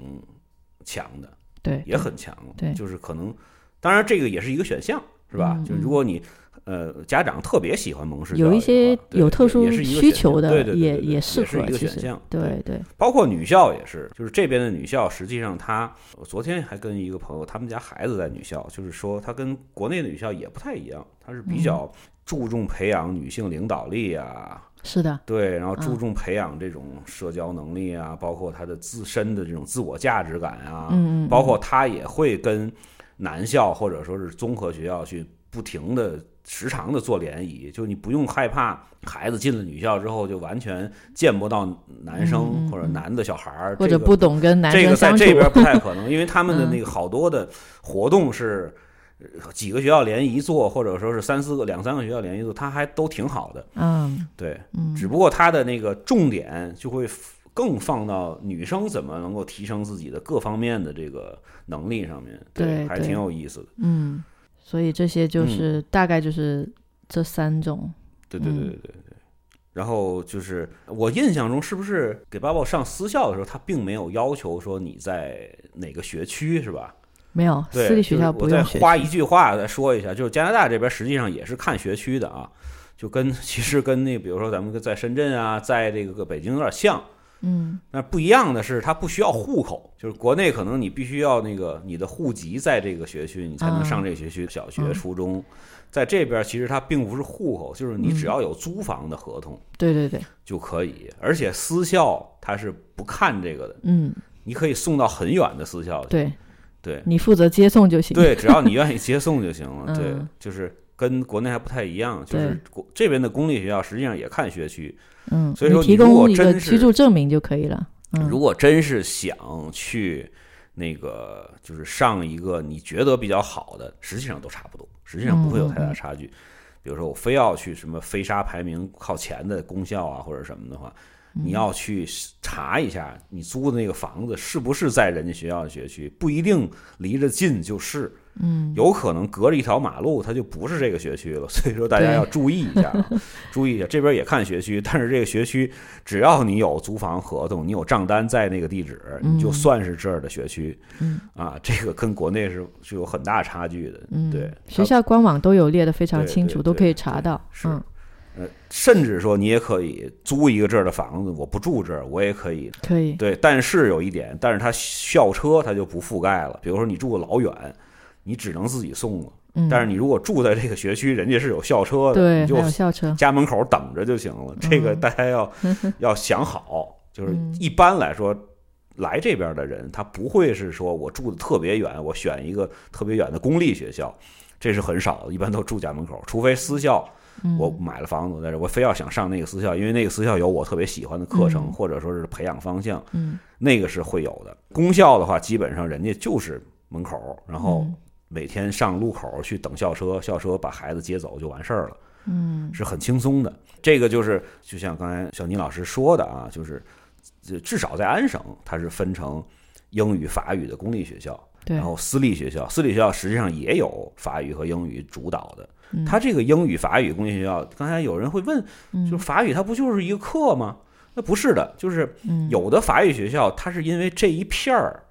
强的，对，也很强。对。就是可能，当然这个也是一个选项，是吧？嗯就如果你呃家长特别喜欢蒙氏教育，有一些有特殊需求的对对对也也适是一个选项，对对，包括女校也是，就是这边的女校，实际上她，我昨天还跟一个朋友，他们家孩子在女校，就是说她跟国内的女校也不太一样，她是比较注重培养女性领导力啊，是的，对，然后注嗯重培养这种社交能力啊，包括她的自身的这种自我价值感啊，嗯嗯，包括她也会跟男校或者说是综合学校去不停的。时常的做联谊，就你不用害怕孩子进了女校之后就完全见不到男生或者男的小孩儿，这个或者不懂跟男这个在这边不太可能，因为他们的嗯那个好多的活动是几个学校联谊做，或者说是三四个、两三个学校联谊做，他还都挺好的。嗯，对，嗯，只不过他的那个重点就会更放到女生怎么能够提升自己的各方面的这个能力上面，对对还挺有意思的。嗯，所以这些就是大概就是这三种。对对对对对对。然后就是我印象中，是不是给爸爸上私校的时候，他并没有要求说你在哪个学区，是吧？没有，对，私立学校不用学就是我再花一句话再说一下，就是加拿大这边实际上也是看学区的啊，就跟其实跟那比如说咱们在深圳啊，在这个北京有点像，嗯那不一样的是，它不需要户口，就是国内可能你必须要那个你的户籍在这个学区，你才能上这个学区，小学、嗯初中。在这边其实它并不是户口，就是你嗯只要有租房的合同对对对，就可以，而且私校它是不看这个的，嗯你可以送到很远的私校去。对，对你负责接送就行。对，只要你愿意接送就行了。对嗯，就是跟国内还不太一样，就是国这边的公立学校实际上也看学区，嗯，所以说你如果供一个真是居住证明就可以了。嗯，如果真是想去那个，就是上一个你觉得比较好的，实际上都差不多，实际上不会有太大差距。比如说我非要去什么飞沙排名靠前的公校啊，或者什么的话，你要去查一下你租的那个房子是不是在人家学校的学区，不一定离着近就是。嗯，有可能隔着一条马路，它就不是这个学区了。所以说大家要注意一下啊，注意一下。这边也看学区，但是这个学区只要你有租房合同，你有账单在那个地址，嗯你就算是这儿的学区。嗯啊，这个跟国内是是有很大差距的。嗯，对，学校官网都有列的非常清楚，都可以查到。是嗯，呃，甚至说你也可以租一个这儿的房子，我不住这儿，我也可以。可以。对，但是有一点，但是它校车它就不覆盖了。比如说你住的老远，你只能自己送了。嗯，但是你如果住在这个学区，人家是有校车的，对，你就校车。家门口等着就行了。这个嗯大家要 要想好，就是嗯一般来说。来这边的人，他不会是说我住的特别远，我选一个特别远的公立学校，这是很少的，一般都住家门口，除非私校，嗯我买了房子在这，我非要想上那个私校，因为那个私校有我特别喜欢的课程，嗯或者说是培养方向，嗯那个是会有的。公校的话，基本上人家就是门口，然后嗯每天上路口去等校车，校车把孩子接走就完事儿了，嗯是很轻松的。这个就是就像刚才小倪老师说的啊，就是就至少在安省，它是分成英语、法语的公立学校，然后私立学校，私立学校实际上也有法语和英语主导的。嗯它这个英语、法语公立学校，刚才有人会问，嗯就是法语它不就是一个课吗？那不是的，就是嗯有的法语学校，它是因为这一片儿，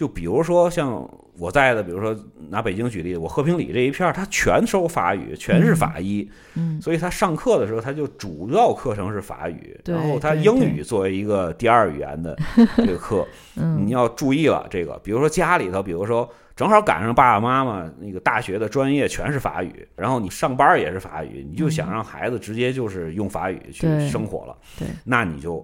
就比如说像我在的，比如说拿北京举例，我和平里这一片儿，它全收法语，全是法医，嗯所以他上课的时候，他就主要课程是法语，然后他英语作为一个第二语言的 这个课，嗯你要注意了。这个，比如说家里头，比如说正好赶上爸爸妈妈那个大学的专业全是法语，然后你上班也是法语，你就想让孩子直接就是用法语去生活了，对那你就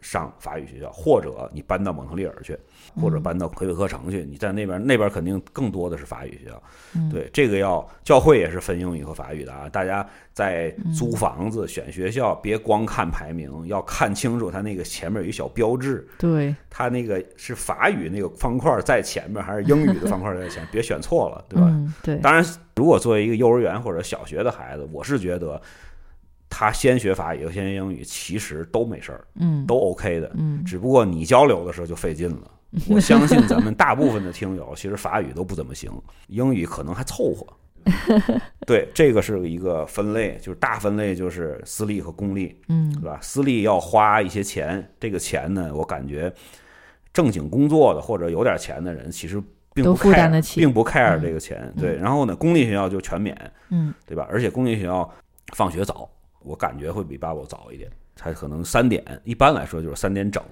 上法语学校，或者你搬到蒙特利尔去，或者嗯搬到魁北克城去，你在那边那边肯定更多的是法语学校。嗯对，这个要教会也是分英语和法语的啊。大家在租房子、选学校，别光看排名，要看清楚它那个前面有一小标志，对它那个是法语那个方块在前面，还是英语的方块在前，别选错了，对吧？嗯对当然，如果作为一个幼儿园或者小学的孩子，我是觉得他先学法语和先学英语其实都没事儿，嗯都 OK 的。嗯只不过你交流的时候就费劲了。我相信咱们大部分的听友其实法语都不怎么行，英语可能还凑合。对，这个是一个分类，就是大分类就是私立和公立，嗯对吧？私立要花一些钱，这个钱呢，我感觉正经工作的或者有点钱的人其实并不都负担 care，得起并不 care 嗯这个钱。对，然后呢，公立学校就全免，嗯对吧？而且公立学校放学早，我感觉会比 bubble 早一点，他可能三点，一般来说就是三点整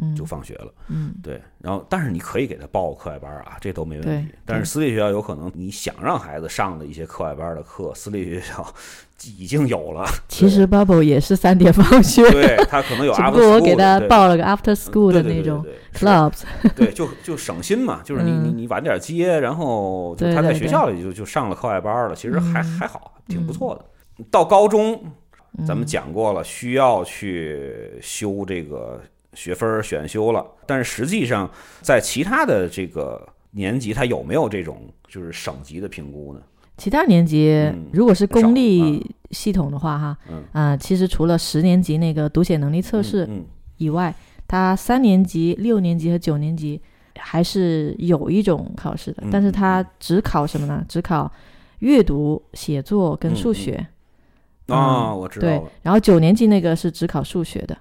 嗯就放学了。嗯对，然后但是你可以给他报课外班啊，这都没问题。但是私立学校有可能你想让孩子上的一些课外班的课，私立学校已经有了。其实 Bubble 也是三点放学，对他可能有 只 after 不过我 school 给他报了个 After School 的那种 clubs。对，就就省心嘛，就是你你晚点接，然后就他在学校里就就上了课外班了，其实还嗯还好，挺不错的。到高中，咱们嗯讲过了，需要去修这个学分选修了，但是实际上在其他的这个年级它有没有这种就是省级的评估呢？其他年级嗯如果是公立系统的话，哈，嗯啊、其实除了十年级那个读写能力测试嗯以外，它三年级、六年级和九年级还是有一种考试的，嗯但是它只考什么呢？只考阅读、写作跟数嗯学。嗯啊，我知道了，，然后九年级那个是只考数学的。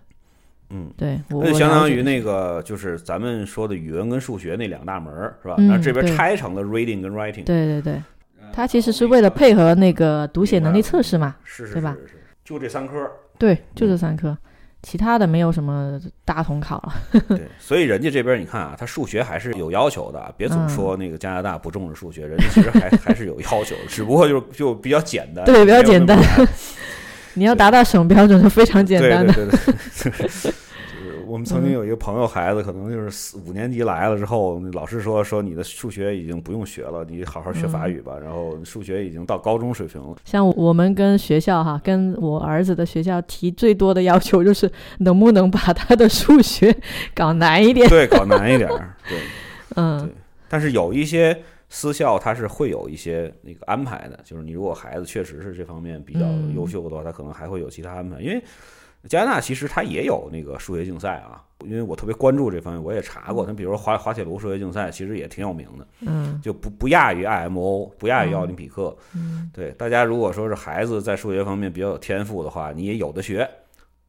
嗯。对，我那就相当于那个，就是咱们说的语文跟数学那两大门儿，是吧？嗯然后这边拆成了 reading 跟 writing。对对对，它其实是为了配合那个读写能力测试嘛。是是对吧是是是，就这三科。对，就这三科，其他的没有什么大统考了。对，所以人家这边你看啊，他数学还是有要求的啊，别总嗯说那个加拿大不重视数学，人家其实还 还是有要求，只不过就就比较简单，对比较简单 你要达到省标准是非常简单的。对对对我们曾经有一个朋友孩子，可能就是四五年级来了之后，老师说说你的数学已经不用学了，你好好学法语吧。然后数学已经到高中水平了。像我们跟学校哈，跟我儿子的学校提最多的要求就是能不能把他的数学搞难一点。对，搞难一点儿。对，嗯，但是有一些私校它是会有一些那个安排的，就是你如果孩子确实是这方面比较嗯优秀的话，他可能还会有其他安排。因为加拿大其实它也有那个数学竞赛啊，因为我特别关注这方面，我也查过。它比如说滑滑铁卢数学竞赛，其实也挺有名的，嗯就不不亚于 IMO，不亚于奥林匹克。嗯对，大家如果说是孩子在数学方面比较有天赋的话，你也有的学，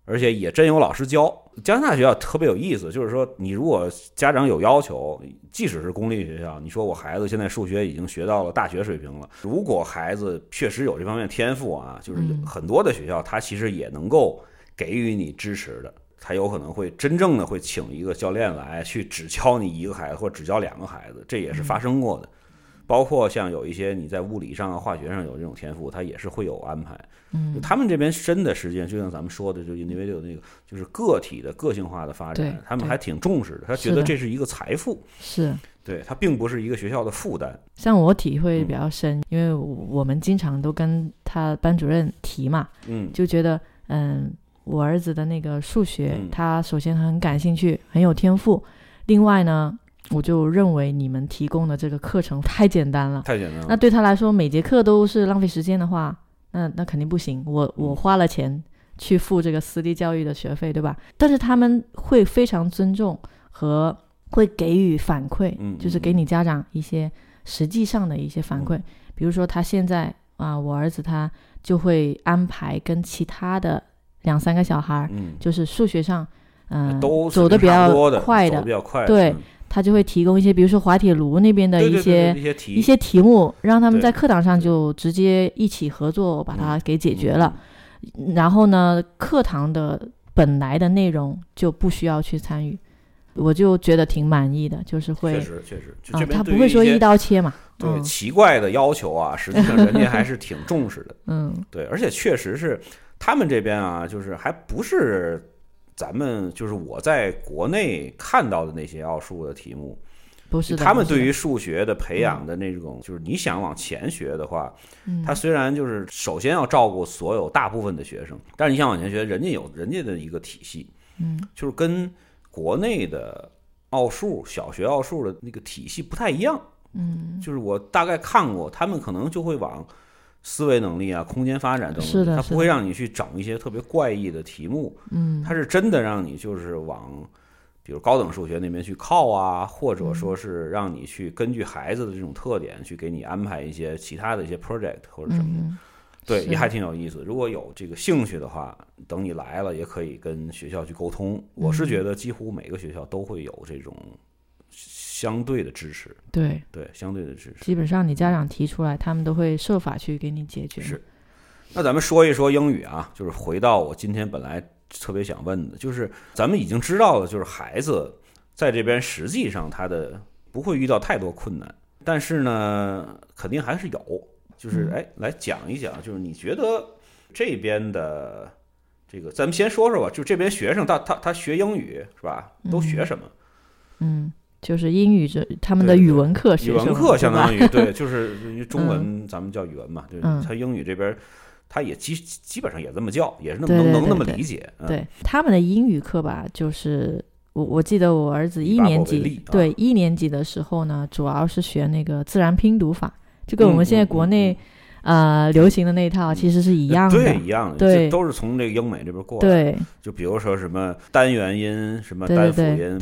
而且也真有老师教。加拿大学校特别有意思，就是说你如果家长有要求，即使是公立学校，你说我孩子现在数学已经学到了大学水平了，如果孩子确实有这方面天赋啊，就是嗯很多的学校他其实也能够给予你支持的。才有可能会真正的会请一个教练来去只教你一个孩子，或者只教两个孩子，这也是发生过的。包括像有一些你在物理上啊、化学上有这种天赋，他也是会有安排。嗯，他们这边深的实际上，就像咱们说的，就 individual 那个，就是个体的个性化的发展，他们还挺重视的。他觉得这是一个财富，是。对他并不是一个学校的负担。像我体会嗯比较深，因为我们经常都跟他班主任提嘛，嗯，就觉得，嗯，我儿子的那个数学，嗯他首先很感兴趣，很有天赋。另外呢，我就认为你们提供的这个课程太简单了。太简单了。那对他来说，每节课都是浪费时间的话，那那肯定不行。我嗯我花了钱去付这个私立教育的学费，对吧？但是他们会非常尊重和会给予反馈，嗯就是给你家长一些实际上的一些反馈。比如说他现在啊，我儿子他就会安排跟其他的两三个小孩儿，嗯，就是数学上，嗯、都走的比较，快的。比，较快的。对嗯。他就会提供一些，比如说滑铁卢那边的一些对一些题。目，让他们在课堂上就直接一起合作把它给解决了。然后呢，课堂的本来的内容就不需要去参与，我就觉得挺满意的，就是会确实确实，他不会说一刀切嘛，对嗯。奇怪的要求啊，实际上人家还是挺重视的。嗯。对，而且确实是他们这边啊，就是还不是咱们就是我在国内看到的那些奥数的题目，不是，他们对于数学的培养的那种，就是你想往前学的话，嗯。他虽然就是首先要照顾所有大部分的学生，但是你想往前学，人家有人家的一个体系，嗯。就是跟国内的奥数小学奥数的那个体系不太一样。嗯。就是我大概看过，他们可能就会往思维能力啊、空间发展等是的是的他不会让你去整一些特别怪异的题目，嗯他是真的让你就是往，比如高等数学那边去靠啊，或者说是让你去根据孩子的这种特点去给你安排一些其他的一些 project 或者什么的。嗯对，也还挺有意思。如果有这个兴趣的话，等你来了也可以跟学校去沟通。我是嗯觉得几乎每个学校都会有这种相对的支持，对，对，相对的支持。基本上你家长提出来，他们都会设法去给你解决。是，那咱们说一说英语啊，就是回到我今天本来特别想问的，就是咱们已经知道了，就是孩子在这边实际上他的不会遇到太多困难，但是呢，肯定还是有。就是嗯哎，来讲一讲，就是你觉得这边的这个，咱们先说说吧，就这边学生他他他学英语是吧？都学什么？嗯，就是英语这他们的对对语文课学语文课相当于于对，就是因为中文咱们叫语文嘛，就是嗯。他英语这边，他也基基本上也这么叫，也是那么能能那对对对么理解。嗯、对他们的英语课吧，就是我我记得我儿子一年级，对一年级的时候呢，主要是学那个自然拼读法，就跟我们现在国内呃流行的那套其实是一样的，对一样的，对，都是从这个英美这边过来。对，就比如说什么单元音，什么单辅音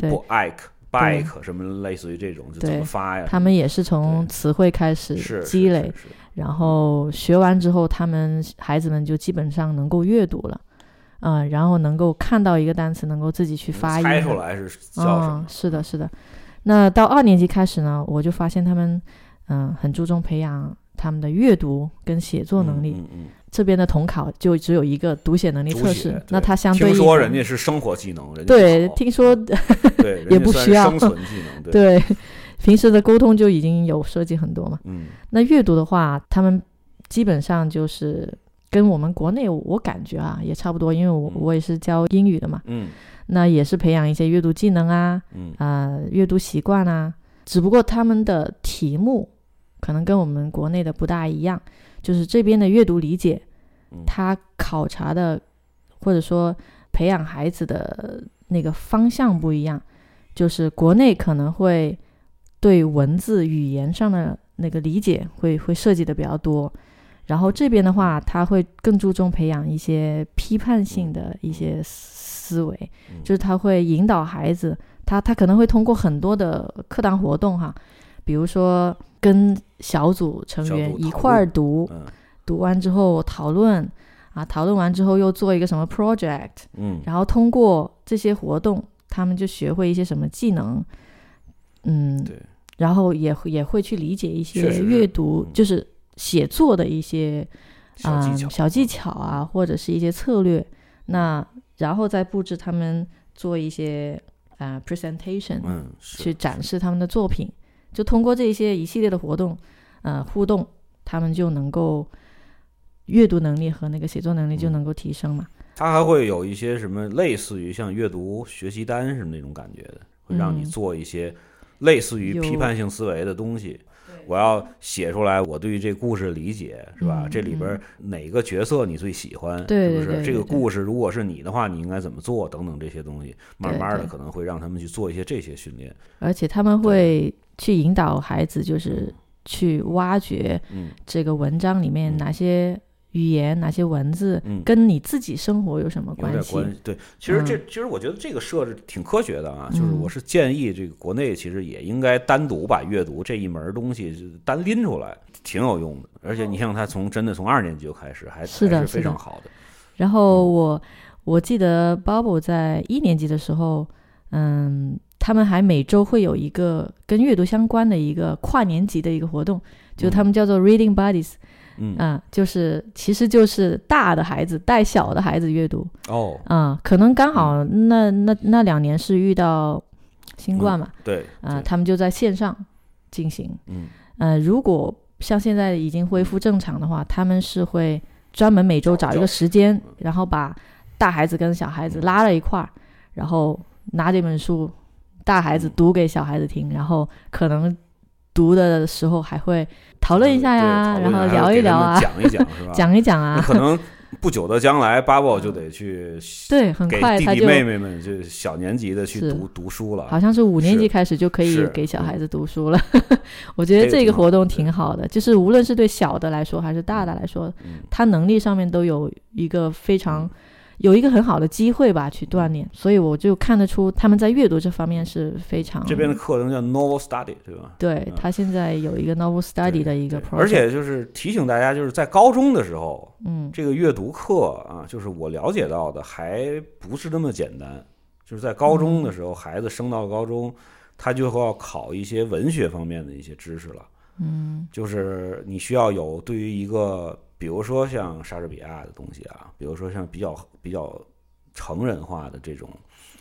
，bike，bike，什么类似于这种，就怎么发呀？他们也是从词汇开始积累，然后学完之后，他们孩子们就基本上能够阅读了。嗯，然后能够看到一个单词，能够自己去发音，猜出来是叫什么？是的，是的。那到二年级开始呢，我就发现他们嗯很注重培养他们的阅读跟写作能力。嗯嗯。这边的统考就只有一个读写能力测试，那他相对听说人家是生活技能，人家对，听说对也不需要生存技能，对，平时的沟通就已经有涉及很多嘛。嗯。那阅读的话，他们基本上就是。跟我们国内我感觉啊也差不多，因为我我也是教英语的嘛，嗯，那也是培养一些阅读技能啊，嗯啊阅读习惯啊，只不过他们的题目可能跟我们国内的不大一样，就是这边的阅读理解，他考察的或者说培养孩子的那个方向不一样，就是国内可能会对文字语言上的那个理解会会涉及的比较多。然后这边的话，他会更注重培养一些批判性的一些思维，就是他会引导孩子，他他可能会通过很多的课堂活动哈，比如说跟小组成员一块儿读，读完之后讨论，啊，讨论完之后又做一个什么 project，嗯，然后通过这些活动，他们就学会一些什么技能，嗯，对，然后也也会去理解一些阅读，就是。写作的一些啊小技巧啊，或者是一些策略，那然后再布置他们做一些啊 presentation，嗯，去展示他们的作品，就通过这些一系列的活动，呃，互动，他们就能够阅读能力和那个写作能力就能够提升嘛。他还会有一些什么类似于像阅读学习单什么那种感觉的，会让你做一些类似于批判性思维的东西。我要写出来，我对于这故事理解是吧？这里边哪个角色你最喜欢？是不是这个故事？如果是你的话，你应该怎么做？等等这些东西，慢慢的可能会让他们去做一些这些训练。而且他们会去引导孩子，就是去挖掘这个文章里面哪些。语言哪些文字跟你自己生活有什么关系？对，其实这其实我觉得这个设置挺科学的啊。就是我是建议这个国内其实也应该单独把阅读这一门东西单拎出来，挺有用的。而且你像他从真的从二年级就开始，还是的，非常好的。然后我我记得 Bobo 在一年级的时候，嗯，他们还每周会有一个跟阅读相关的一个跨年级的一个活动，就他们叫做 Reading Buddies。嗯就是，其实就是大的孩子带小的孩子阅读哦，啊，可能刚好那那那两年是遇到新冠嘛，对，啊，他们就在线上进行，嗯，呃，如果像现在已经恢复正常的话，他们是会专门每周找一个时间，然后把大孩子跟小孩子拉了一块儿，然后拿这本书，大孩子读给小孩子听，然后可能。读的时候还会讨论一下呀，然后聊一聊啊，讲一讲是吧？讲一讲啊。可能不久的将来，巴宝就得去对，很快他就妹妹们就小年级的去读读书了。好像是五年级开始就可以给小孩子读书了。我觉得这个活动挺好的，就是无论是对小的来说还是大的来说，他能力上面都有一个非常。有一个很好的机会吧，去锻炼，所以我就看得出他们在阅读这方面是非常。这边的课程叫 Novel Study，对吧？对他现在有一个 Novel Study 的一个而且就是提醒大家，就是在高中的时候，嗯，这个阅读课啊，就是我了解到的还不是那么简单。就是在高中的时候，孩子升到高中，他就会要考一些文学方面的一些知识了。嗯，就是你需要有对于一个。比如说像莎士比亚的东西啊，比如说像比较比较成人化的这种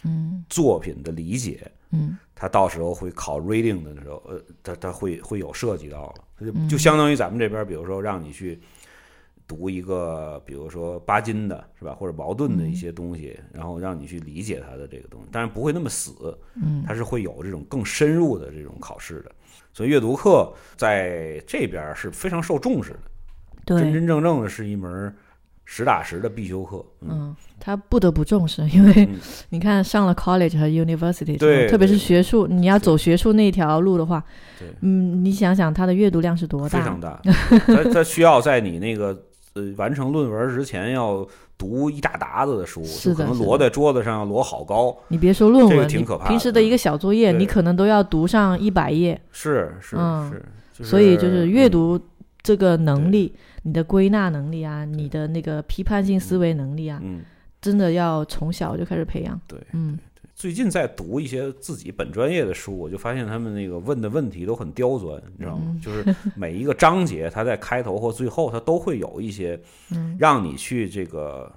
嗯。作品的理解，嗯，他到时候会考 reading 的时候，呃，他他会会有涉及到了，就就相当于咱们这边，比如说让你去读一个，比如说巴金的是吧，或者茅盾的一些东西，然后让你去理解他的这个东西，但是不会那么死，嗯，它是会有这种更深入的这种考试的，所以阅读课在这边是非常受重视的。真真正正的是一门实打实的必修课。嗯，他不得不重视，因为 你看上了 college 和 university，对，特别是学术，你要走学术那条路的话，对，嗯，你想想他的阅读量是多大？非常大。他他需要在你那个呃完成论文之前要。读一大沓子的书，就可能摞在桌子上，摞好高。你别说论文，挺可怕。平时的一个小作业，你可能都要读上一百页。是是是，所以就是阅读这个能力，你的归纳能力啊，你的那个批判性思维能力啊，嗯真的要从小就开始培养。对，嗯。最近在读一些自己本专业的书，我就发现他们那个问的问题都很刁钻，你知道吗？就是每一个章节，它在开头或最后，它都会有一些 让你去这个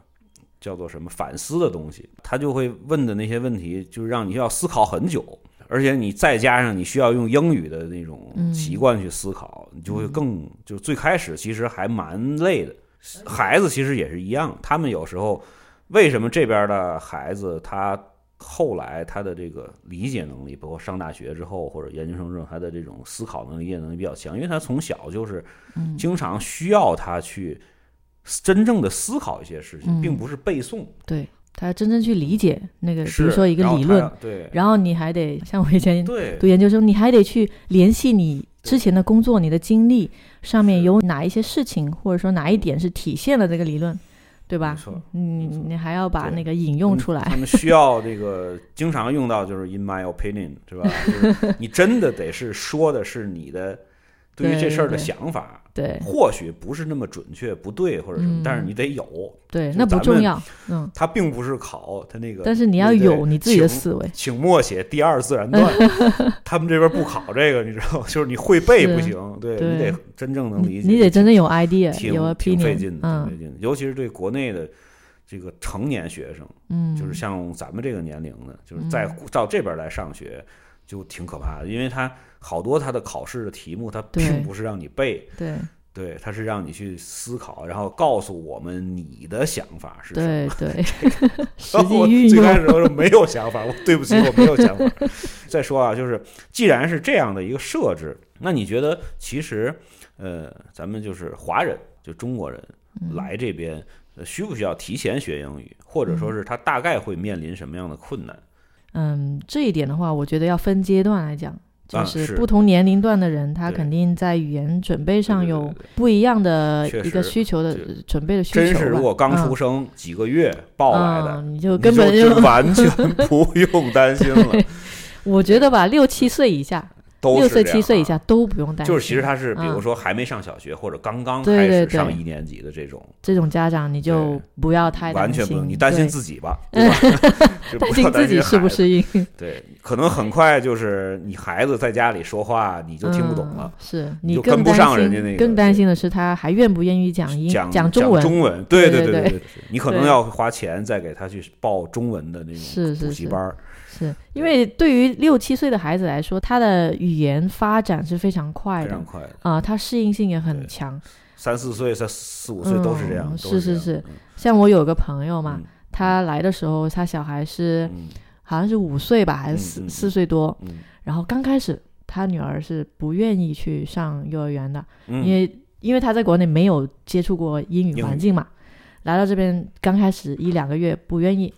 叫做什么反思的东西。他就会问的那些问题，就是让你要思考很久，而且你再加上你需要用英语的那种习惯去思考，你就会更就最开始其实还蛮累的。孩子其实也是一样，他们有时候为什么这边的孩子他。后来他的这个理解能力，包括上大学之后或者研究生之后，他的这种思考能力、理解能力比较强，因为他从小就是经常需要他去真正的思考一些事情，并不是背诵。对他真正去理解那个，比如说一个理论，对，然后你还得像我以前读研究生，你还得去联系你之前的工作、你的经历上面有哪一些事情，或者说哪一点是体现了这个理论。对吧？没错，嗯，你还要把那个引用出来。他们需要这个经常用到，就是 in my opinion，是吧？就是你真的得是说的是你的对于这事儿的想法。对，或许不是那么准确，不对或者什么，但是你得有。对，那不重要。嗯，它并不是考他那个，但是你要有你自己的思维。请默写第二自然段。他们这边不考这个，你知道，就是你会背不行，对你得真正能理解。你得真正有 idea，有挺费劲的，挺费劲的。尤其是对国内的这个成年学生，嗯，就是像咱们这个年龄的，就是在到这边来上学，就挺可怕的，因为他。好多他的考试的题目，他并不是让你背，对对，他是让你去思考，然后告诉我们你的想法是什么。对对，实际运用。最开始我说没有想法，我对不起，我没有想法。再说啊，就是既然是这样的一个设置，那你觉得其实呃，咱们就是华人，就中国人来这边，需不需要提前学英语，或者说是他大概会面临什么样的困难？嗯，这一点的话，我觉得要分阶段来讲。就是不同年龄段的人，他肯定在语言准备上有不一样的一个需求的准备的需求。真是，如果刚出生几个月抱来的，你就根本就完全 不用担心了。我觉得吧，六七岁以下。六岁七岁以下都不用担心，就是其实他是，比如说还没上小学或者刚刚开始上一年级的这种，这种家长你就不要太担心完全不用，你担心自己吧，对吧 担心自己适不适应。对，可能很快就是你孩子在家里说话你就听不懂了，是你跟不上人家那个。更担心的是他还愿不愿意讲英讲中文？中文，对对对对，你可能要花钱再给他去报中文的那种补习班。是因为对于六七岁的孩子来说，他的语言发展是非常快的，非常快啊，他适应性也很强。三四岁、三四五岁都是这样。是是是，像我有个朋友嘛，他来的时候，他小孩是好像是五岁吧，还是四四岁多。然后刚开始，他女儿是不愿意去上幼儿园的，因为因为他在国内没有接触过英语环境嘛，来到这边刚开始一两个月不愿意。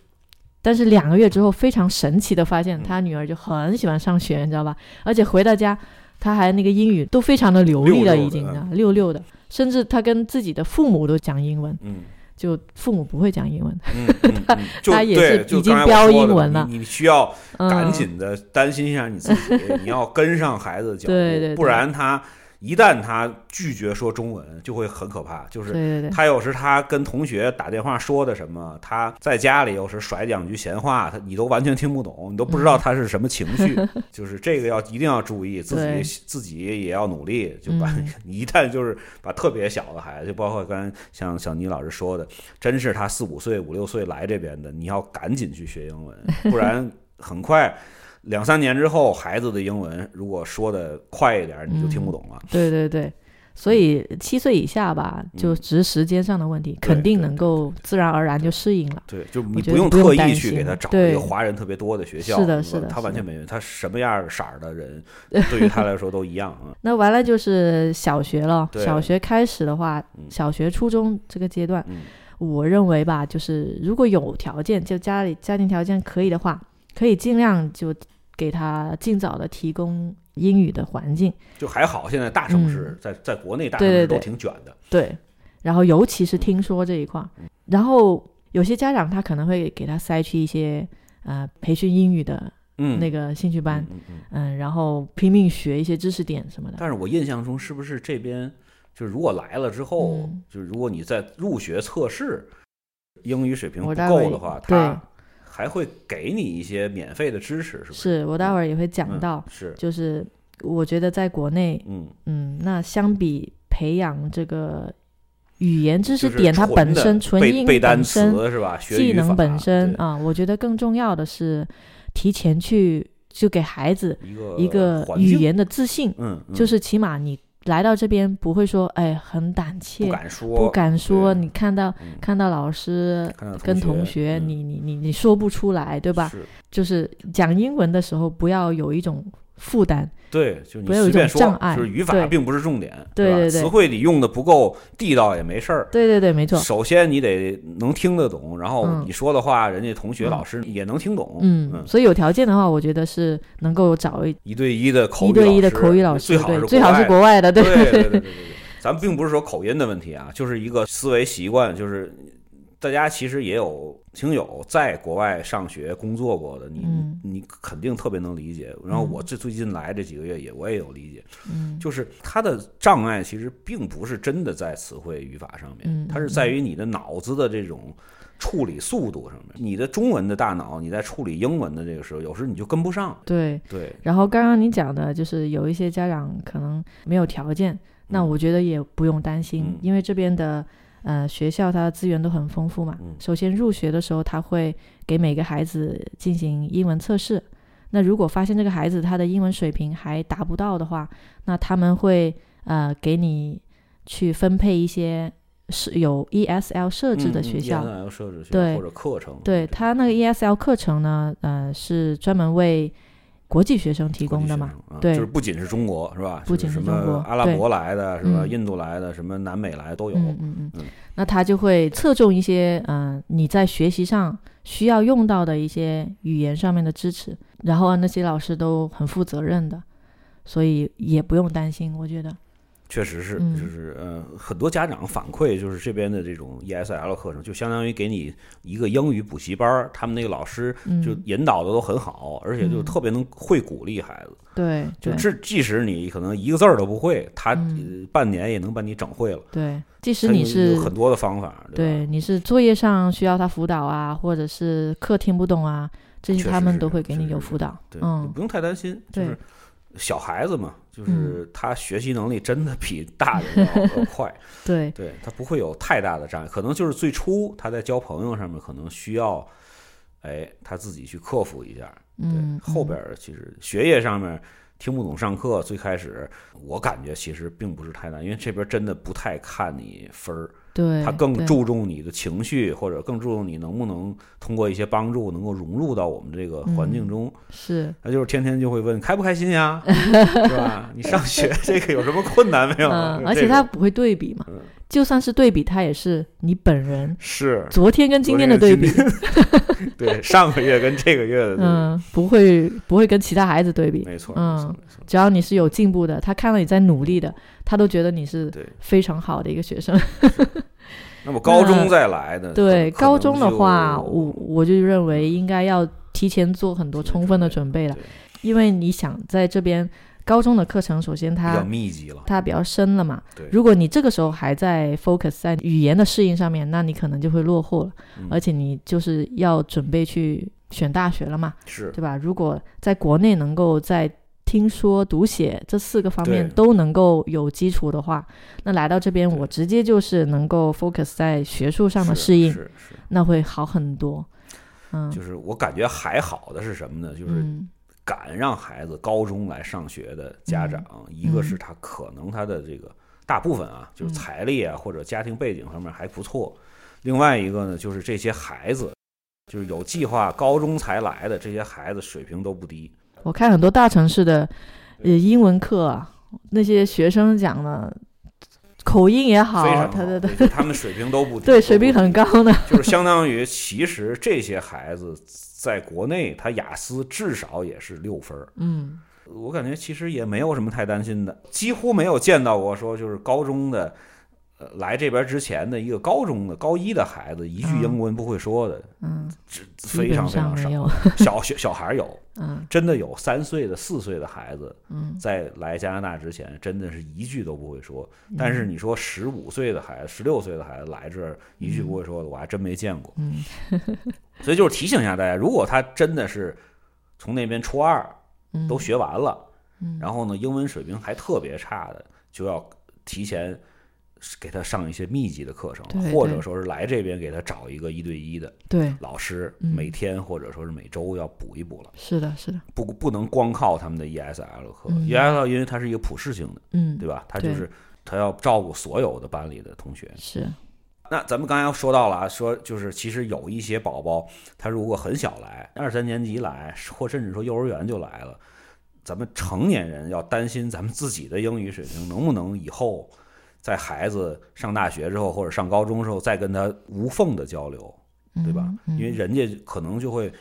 但是两个月之后，非常神奇的发现，他女儿就很喜欢上学，你知道吧？而且回到家，他还那个英语都非常的流利了，已经啊溜溜的，甚至他跟自己的父母都讲英文。嗯，就父母不会讲英文，他他也是已经标英文了。你需要赶紧的担心一下你自己，你要跟上孩子的脚步，不然他。一旦他拒绝说中文，就会很可怕。就是他有时他跟同学打电话说的什么，他在家里有时甩两句闲话，他你都完全听不懂，你都不知道他是什么情绪。就是这个要一定要注意，自己自己也要努力。就把 你一旦就是把特别小的孩子，就包括刚才像小倪老师说的，真是他四五岁、五六岁来这边的，你要赶紧去学英文，不然很快。两三年之后，孩子的英文如果说的快一点，你就听不懂了。对对对，所以七岁以下吧，就只是时间上的问题，肯定能够自然而然就适应了。对，就你不用特意去给他找一个华人特别多的学校。是的，是的，他完全没问题。他什么样色儿的人，对于他来说都一样啊。那完了就是小学了，小学开始的话，小学、初中这个阶段。我认为吧，就是如果有条件，就家里家庭条件可以的话，可以尽量就给他尽早的提供英语的环境。就还好，现在大城市在在国内大城市都挺卷的。对，然后尤其是听说这一块，然后有些家长他可能会给他塞去一些呃培训英语的那个兴趣班，嗯，然后拼命学一些知识点什么的。但是我印象中是不是这边？就是如果来了之后，就是如果你在入学测试英语水平不够的话，他还会给你一些免费的支持，是不是？是我待会儿也会讲到，是就是我觉得在国内，嗯嗯，那相比培养这个语言知识点，它本身纯英本身是吧？技能本身啊，我觉得更重要的是提前去就给孩子一个语言的自信，嗯，就是起码你。来到这边不会说，哎，很胆怯，不敢说，不敢说。你看到看到老师跟同学，你你你你说不出来，对吧？就是讲英文的时候，不要有一种。负担对，就不要有一种障碍，就是语法并不是重点，对对对，词汇你用的不够地道也没事儿，对对对，没错。首先你得能听得懂，然后你说的话，人家同学老师也能听懂，嗯，所以有条件的话，我觉得是能够找一一对一的口一对一的口语老师，最好是最好是国外的，对对对对对。咱并不是说口音的问题啊，就是一个思维习惯，就是。大家其实也有听友在国外上学工作过的，你你肯定特别能理解。然后我这最近来这几个月也我也有理解，嗯就是他的障碍其实并不是真的在词汇语法上面，它是在于你的脑子的这种处理速度上面。你的中文的大脑你在处理英文的这个时候，有时候你就跟不上。对对。然后刚刚你讲的就是有一些家长可能没有条件，那我觉得也不用担心，因为这边的。呃，学校它的资源都很丰富嘛。首先入学的时候，他会给每个孩子进行英文测试。那如果发现这个孩子他的英文水平还达不到的话，那他们会呃给你去分配一些是有 ESL 设置的学校。ESL 设置对或者课程。对他那个 ESL 课程呢，呃，是专门为。国际学生提供的嘛，对，就是不仅是中国是吧？不仅是中国，阿拉伯来的是吧？印度来的，什么南美来都有。嗯嗯嗯。那他就会侧重一些，嗯，你在学习上需要用到的一些语言上面的支持，然后那些老师都很负责任的，所以也不用担心，我觉得。确实是，就是呃，很多家长反馈，就是这边的这种 ESL 课程，就相当于给你一个英语补习班他们那个老师就引导的都很好，而且就特别能会鼓励孩子。对，就是即使你可能一个字儿都不会，他半年也能把你整会了。对，即使你是很多的方法。对，你是作业上需要他辅导啊，或者是课听不懂啊，这些他们都会给你有辅导。嗯，不用太担心，就是小孩子嘛。就是他学习能力真的比大人要快，对，对他不会有太大的障碍，可能就是最初他在交朋友上面可能需要，哎，他自己去克服一下，嗯，后边其实学业上面听不懂上课，最开始我感觉其实并不是太难，因为这边真的不太看你分儿。对，他更注重你的情绪，或者更注重你能不能通过一些帮助，能够融入到我们这个环境中。是，他就是天天就会问开不开心呀，是吧？你上学 这个有什么困难没有？嗯，而且他不会对比嘛，就算是对比，他也是你本人。是，昨天跟今天的对比。对，上个月跟这个月的。嗯，不会不会跟其他孩子对比。没错，嗯，只要你是有进步的，他看到你在努力的。他都觉得你是非常好的一个学生。那么高中再来的，对高中的话，我我就认为应该要提前做很多充分的准备了，因为你想在这边高中的课程，首先它比较密集了，它比较深了嘛。如果你这个时候还在 focus 在语言的适应上面，那你可能就会落后了，而且你就是要准备去选大学了嘛，是。对吧？如果在国内能够在听说读写这四个方面都能够有基础的话，那来到这边我直接就是能够 focus 在学术上的适应，那会好很多。嗯，就是我感觉还好的是什么呢？就是敢让孩子高中来上学的家长，一个是他可能他的这个大部分啊，就是财力啊或者家庭背景方面还不错；另外一个呢，就是这些孩子就是有计划高中才来的这些孩子水平都不低。我看很多大城市的，呃，英文课啊，那些学生讲的，口音也好，非常好，对对对，他们水平都不低，对，水平很高的，就是相当于其实这些孩子在国内，他雅思至少也是六分儿。嗯我感觉其实也没有什么太担心的，几乎没有见到过说就是高中的，呃，来这边之前的一个高中的高一的孩子一句嗯英文不会说的，嗯，这非常非常少。小学小孩有，嗯真的有三岁的、四岁的孩子，嗯，在来加拿大之前，真的是一句都不会说。但是你说十五岁的孩子、十六岁的孩子来这儿一句不会说的，我还真没见过。嗯 所以就是提醒一下大家，如果他真的是从那边初二嗯，都学完了，嗯。然后呢英文水平还特别差的，就要提前给他上一些密集的课程，或者说是来这边给他找一个一对一的对，老师，嗯。每天或者说是每周要补一补了。是的，是的，不不能光靠他们的 ESL 课、嗯。E s l 因为它是一个普适性的，嗯，对吧？它就是他要照顾所有的班里的同学。是，那咱们刚才说到了啊，说就是其实有一些宝宝，他如果很小来，二三年级来，或甚至说幼儿园就来了，咱们成年人要担心咱们自己的英语水平能不能以后在孩子上大学之后或者上高中之后再跟他无缝的交流，对吧？嗯因为人家可能就会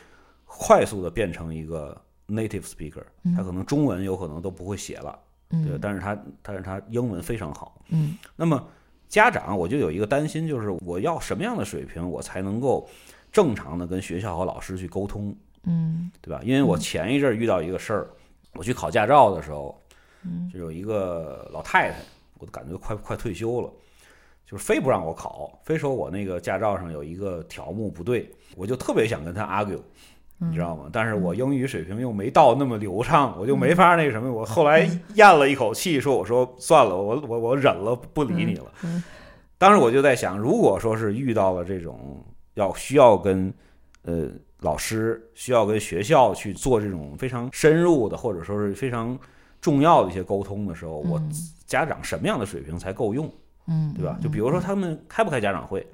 快速的变成一个 native speaker，嗯他可能中文有可能都不会写了，嗯对，但是他但是他英文非常好。嗯那么家长我就有一个担心，就是我要什么样的水平，我才能够正常的跟学校和老师去沟通，嗯对吧？因为我前一阵儿遇到一个事儿，我去考驾照的时候，嗯就有一个老太太，我都感觉快快退休了，就是非不让我考，非说我那个驾照上有一个条目不对，我就特别想跟她 argue。你知道吗？但是我英语水平又没到那么流畅，我就没法那个什么。我后来 咽了一口气，说：“我说算了，我我我忍了，不理你了。嗯”当时我就在想，如果说是遇到了这种要需要跟呃老师、需要跟学校去做这种非常深入的，或者说是非常重要的一些沟通的时候，我嗯家长什么样的水平才够用，嗯，对吧？就比如说他们开不开家长会，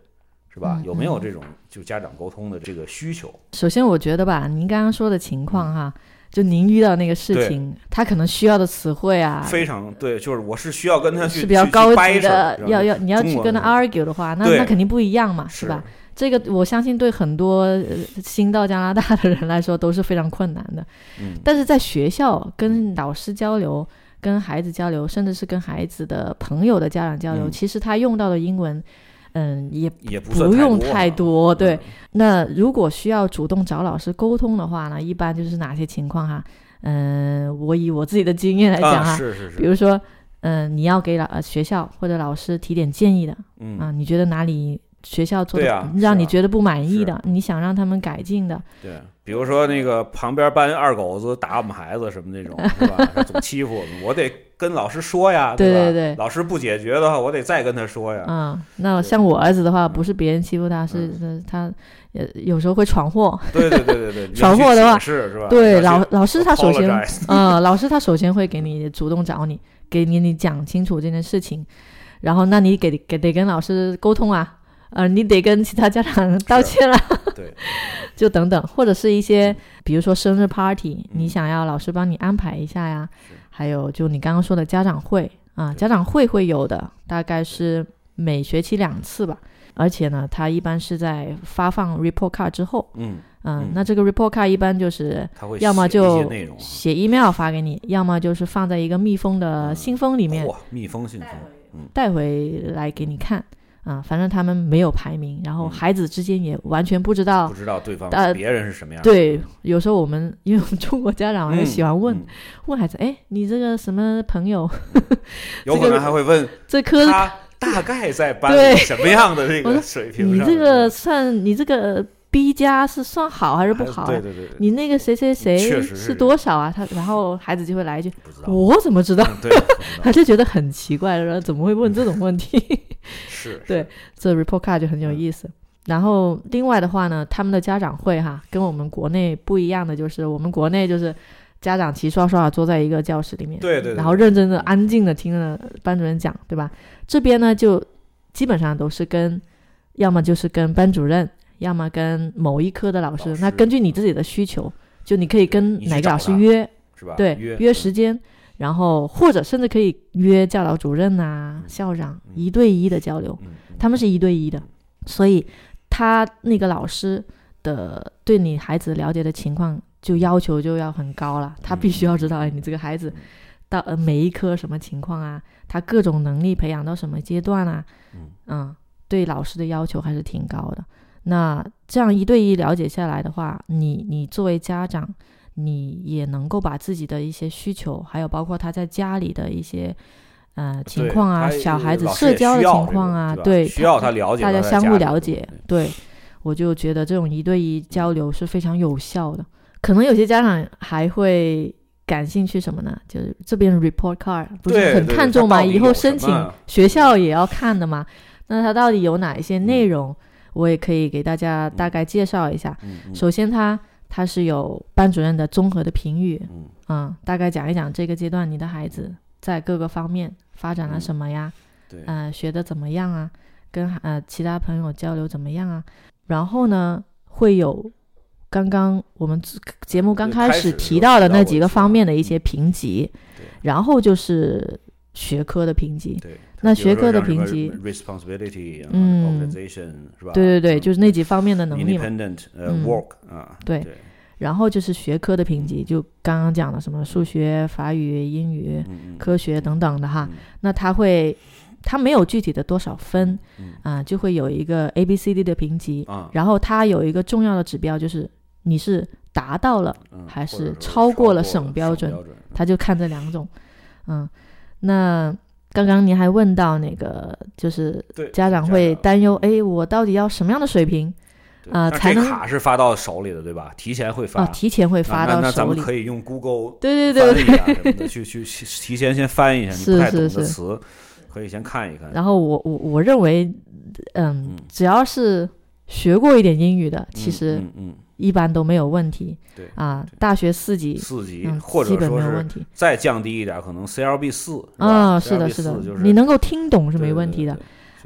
是吧？嗯？有没有这种就家长沟通的这个需求？首先，我觉得吧，您刚刚说的情况哈，就您遇到那个事情，他可能需要的词汇啊，非常对，就是我是需要跟他去是比较高级的，要要你要去跟他 argue 的话，那那肯定不一样嘛，是吧？这个我相信对很多呃新到加拿大的人来说都是非常困难的。嗯。但是在学校跟老师交流、跟孩子交流，甚至是跟孩子的朋友的家长交流，嗯。其实他用到的英文，嗯，也也不不用太太多。对，嗯那如果需要主动找老师沟通的话呢，一般就是哪些情况哈？嗯，我以我自己的经验来讲哈，啊，是是是，比如说，嗯，你要给老呃学校或者老师提点建议的嗯啊，你觉得哪里学校做的、让你觉得不满意是的，你想让他们改进的，对，比如说那个旁边班二狗子打我们孩子什么那种，是吧？他总欺负我们，我得跟老师说呀，对吧？对对老师不解决的话，我得再跟他说呀。嗯，那像我儿子的话，不是别人欺负他，是他也有时候会闯祸。对对对对对，闯祸的话是是吧？对，老老师他首先嗯，老师他首先会给你主动找你，给你你讲清楚这件事情，然后那你给给得跟老师沟通啊，呃，你得跟其他家长道歉了，对，就等等，或者是一些比如说生日 party，嗯。你想要老师帮你安排一下呀，还有就你刚刚说的家长会啊，家长会会有的，大概是每学期两次吧。而且呢，它一般是在发放 report card 之后，嗯，那这个 report card 一般就是要么就写 email 发给你，要么就是放在一个密封的嗯。信封里面哇，密封信封，带回来给你看。啊，反正他们没有排名，然后嗯孩子之间也完全不知道不。知道对方呃别人是什么样的。对，有时候我们因为我们中国家长嗯，就喜欢问、嗯问孩子，哎，你这个什么朋友，有可能还会问 这科他大概在班对里什么样的这个水平？你这个算你这个 B 加是算好还是不好、啊？对对对对，你那个谁谁谁是是多少啊？他然后孩子就会来一句。我怎么知道？他就觉得很奇怪，说怎么会问这种问题？是，对，这 report card 就很有意思。然后另外的话呢，他们的家长会哈，跟我们国内不一样的就是，我们国内就是家长齐刷刷的坐在一个教室里面，对对对然后认真的、安静的听着班主任讲，对吧？这边呢，就基本上都是跟，要么就是跟班主任，要么跟某一科的老师。老师那根据你自己的需求，就你可以跟哪个老师约，是吧？对，约约时间，然后或者甚至可以约教导主任啊、校长一对一的交流，他们是一对一的，所以他那个老师的对你孩子了解的情况就要求就要很高了，他必须要知道，哎，你这个孩子到呃每一科什么情况啊，他各种能力培养到什么阶段啊，嗯，对老师的要求还是挺高的。那这样一对一了解下来的话，你你作为家长。你也能够把自己的一些需求，还有包括他在家里的一些呃情况啊，小孩子社交的情况啊，对，需要他了解，大家相互了解。对，我就觉得这种一对一交流是非常有效的。可能有些家长还会感兴趣什么呢？就是这边 report card 不是很看重吗？以后申请学校也要看的嘛。那它到底有哪一些内容？我也可以给大家大概介绍一下。首先，它。他是有班主任的综合的评语，嗯，大概讲一讲这个阶段你的孩子在各个方面发展了什么呀？对，嗯，学的怎么样啊？跟呃其他朋友交流怎么样啊？然后呢，会有刚刚我们节目刚开始提到的那几个方面的一些评级，然后就是学科的评级。对，那学科的评级，responsibility，嗯，是吧？对对对，就是那几方面的能力嘛。independent，呃，work 啊，对。然后就是学科的评级，就刚刚讲的什么数学、法语、英语、科学等等的哈。那他会，他没有具体的多少分，啊，就会有一个 A、B、C、D 的评级。然后他有一个重要的指标，就是你是达到了还是超过了省标准，他就看这两种。嗯，那刚刚您还问到那个，就是家长会担忧，哎，我到底要什么样的水平？啊，才能卡是发到手里的，对吧？提前会发，提前会发到手里。那咱们可以用 Google 对对对对去去提前先翻一下，你不太懂的词，可以先看一看。然后我我我认为，嗯，只要是学过一点英语的，其实嗯一般都没有问题。对啊，大学四级四级或者说是再降低一点，可能 CLB 四啊，是的，是的，你能够听懂是没问题的。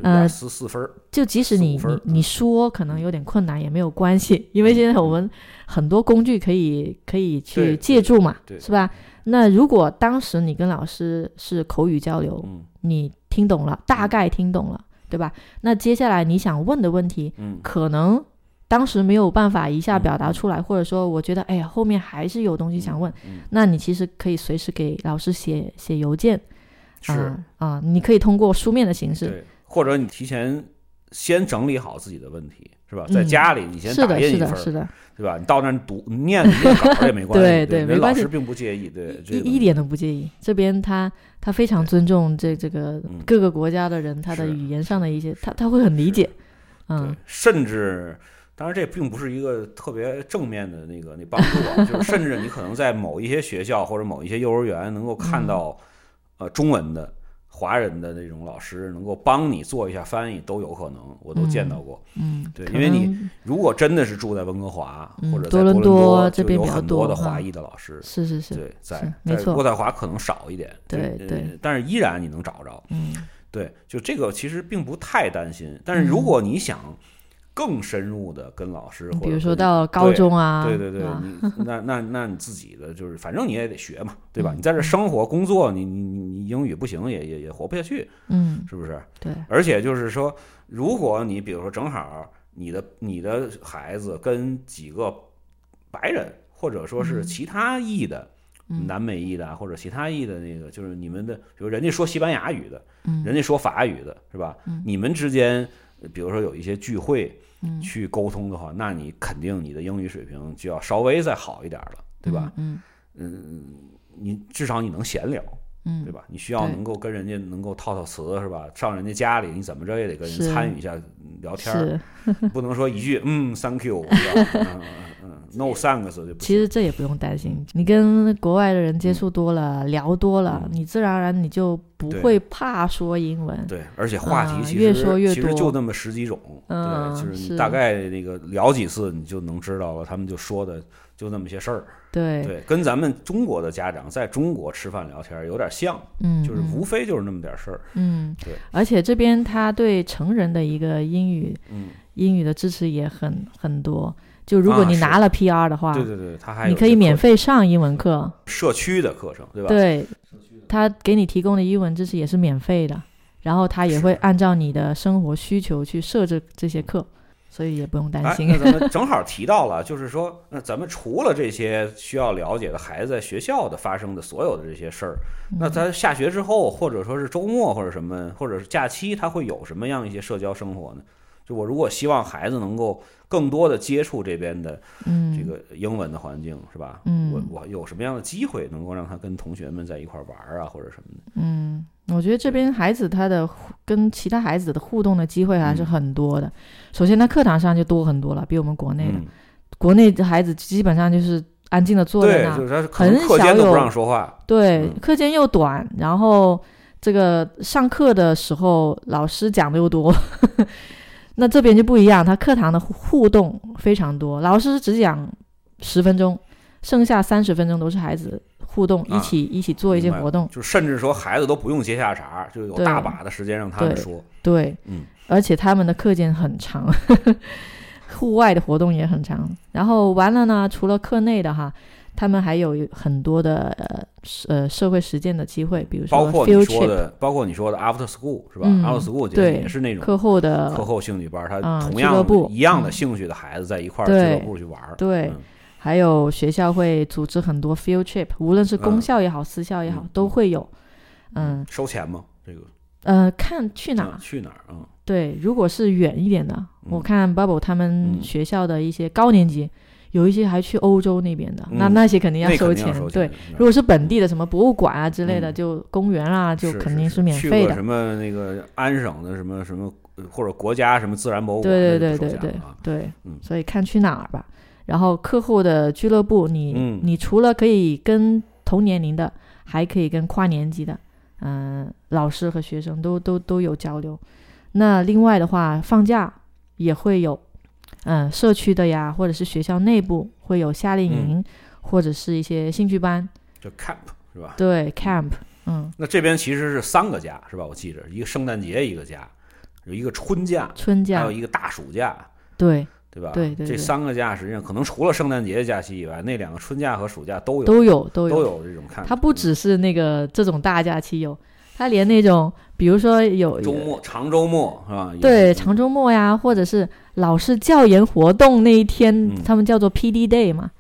呃，十四分就即使你你你说可能有点困难也没有关系，因为现在我们很多工具可以可以去借助嘛，是吧？那如果当时你跟老师是口语交流，你听懂了，大概听懂了，对吧？那接下来你想问的问题，可能当时没有办法一下表达出来，或者说我觉得哎呀后面还是有东西想问，那你其实可以随时给老师写写邮件，是。啊，你可以通过书面的形式。或者你提前先整理好自己的问题，是吧？在家里你先打印一份，是的，对吧？你到那儿读念念稿也没关系，对 对，没关系，老师并不介意，对，一一点都不介意。这边他他非常尊重这这个各个国家的人，他的语言上的一些，他他会很理解，嗯，甚至当然这并不是一个特别正面的那个那帮助，就是甚至你可能在某一些学校或者某一些幼儿园能够看到呃中文的。华人的那种老师能够帮你做一下翻译都有可能，我都见到过。嗯，对，因为你如果真的是住在温哥华或者在多伦多，这边有很多的华裔的老师。是是是，对，在没错，渥太华可能少一点。对对，但是依然你能找着。嗯，对，就这个其实并不太担心。但是如果你想。更深入的跟老师，比如说到高中啊，对对对，你那那那你自己的就是，反正你也得学嘛，对吧？你在这生活工作，你你你英语不行也也也活不下去，嗯，是不是？对。而且就是说，如果你比如说正好你的你的孩子跟几个白人，或者说是其他裔的南美裔的或者其他裔的那个，就是你们的，比如人家说西班牙语的，人家说法语的，是吧？你们之间。比如说有一些聚会，去沟通的话，那你肯定你的英语水平就要稍微再好一点了，对吧？嗯。嗯，你至少你能闲聊，嗯，对吧？你需要能够跟人家能够套套词，是吧？上人家家里，你怎么着也得跟人参与一下聊天，不能说一句嗯，thank you，嗯嗯嗯，no thanks 就。其实这也不用担心，你跟国外的人接触多了，聊多了，你自然而然你就。不会怕说英文，对，而且话题其实越说越多，其实就那么十几种，对，就是你大概那个聊几次，你就能知道了，他们就说的就那么些事儿，对，对，跟咱们中国的家长在中国吃饭聊天有点像，嗯，就是无非就是那么点事儿，嗯，对，而且这边他对成人的一个英语，嗯，英语的支持也很很多。就如果你拿了 PR 的话，对对对，他还你可以免费上英文课，社区的课程，对吧？对，他给你提供的英文知识也是免费的，然后他也会按照你的生活需求去设置这些课，所以也不用担哎，心。那咱们正好提到了，就是说，那咱们除了这些需要了解的孩子在学校的发生的所有的这些事儿，嗯那咱下学之后，或者说是周末或者什么，或者是假期，他会有什么样一些社交生活呢？就我如果希望孩子能够更多的接触这边的嗯，这个英文的环境，是吧？嗯我我有什么样的机会能够让他跟同学们在一块儿玩儿啊，或者什么的？嗯，我觉得这边孩子他的跟其他孩子的互动的机会还是嗯很多的。首先，他课堂上就多很多了，比我们国内的。嗯，国内的孩子基本上就是安静的坐在，那，就是他很少课间都不有让说话，对嗯，课间又短，然后这个上课的时候老师讲的又多，那这边就不一样，他课堂的互互动非常多，老师只讲十分钟，剩下三十分钟都是孩子互动，啊一起一起做一些活动，就甚至说孩子都不用接下茬，就有大把的时间让他们说。对，嗯，而且他们的课间很长，户外的活动也很长。然后完了呢，除了课内的哈，他们还有很多的呃社呃社会实践的机会，比如说包括你说的，包括你说的 after school 是吧、嗯 a f t e r school 节对也是那种课后的课后兴趣班，他嗯同样一样的嗯。兴趣的孩子在一块儿俱乐部去玩儿。对。嗯还有学校会组织很多 field trip，无论是公嗯校也好，私校也好，嗯都会有。嗯。收钱吗？这个？呃，看去哪啊去哪儿？嗯。对，如果是远一点的，我嗯看 Bubble 他们嗯。学校的一些高年级，有一些还去欧洲那边的，那嗯。那些肯定要收钱。对，如果是本地的什么博物馆啊之类的，嗯。就公园啊，就肯定是免费的。什。么那个安省的什么什么呃或者国家什么自然博物馆，对对对对对对。嗯，所以看去哪儿吧。然后课后的俱乐部，你、嗯。你除了可以跟同年龄的，还可以跟跨年级的，嗯、老师和学生都都都有交流。那另外的话，放假也会有，嗯、社区的呀，或者是学校内部会有夏令营，或者是一些兴趣班，就 camp 是吧？对 camp，嗯，那这边其实是三个假是吧？我记着，一个圣诞节一个假，有一个春假，春假。还有，一个大暑假，对，对吧？对对对这三个假实际上可能除了圣诞节的假期以外，那两个春假和暑假都有都有都有都有这种看。它不只是那个这种大假期有，它连那种比如说有周末长周末是吧？对长周末呀，或者是老师教研活动那一天，嗯他们叫做 PD day 嘛，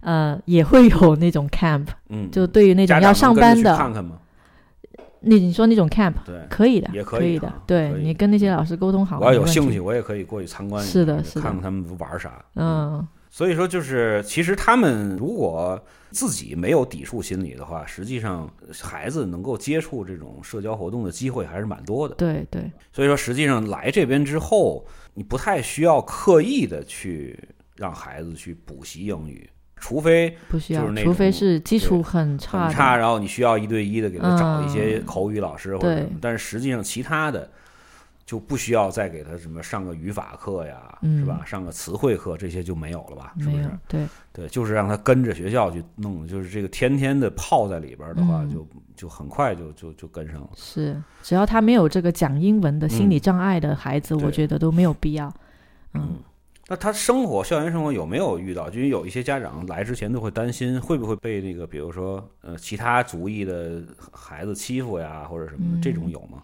呃，也会有那种 camp，嗯，就对于那种要上班的，看看吗？那你说那种 camp 对，可以的，也可以的对你跟那些老师沟通好，我要有兴趣，，我也可以过去参观一下，是的是的看看他们玩啥。嗯，所以说，就是其实他们如果自己没有抵触心理的话，实际上孩子能够接触这种社交活动的机会还是蛮多的。对对，所以说，实际上来这边之后，你不太需要刻意的去让孩子去补习英语，除非不需要就是，那除非是基础很差，很差，然后你需要一对一的给他找一些嗯口语老师或者对。什么，但是实际上其他的就不需要再给他什么上个语法课呀，嗯。是吧？上个词汇课这些就没有了吧？是不是？对，对，就是让他跟着学校去弄，就是这个天天的泡在里边的话，嗯。就就很快就就就跟上了。是，只要他没有这个讲英文的心理障碍的孩子，嗯我觉得都没有必要。嗯，那他生活校园生活有没有遇到？就因为有一些家长来之前都会担心会不会被那个，比如说呃其他族裔的孩子欺负呀，或者什么的，这种嗯有吗？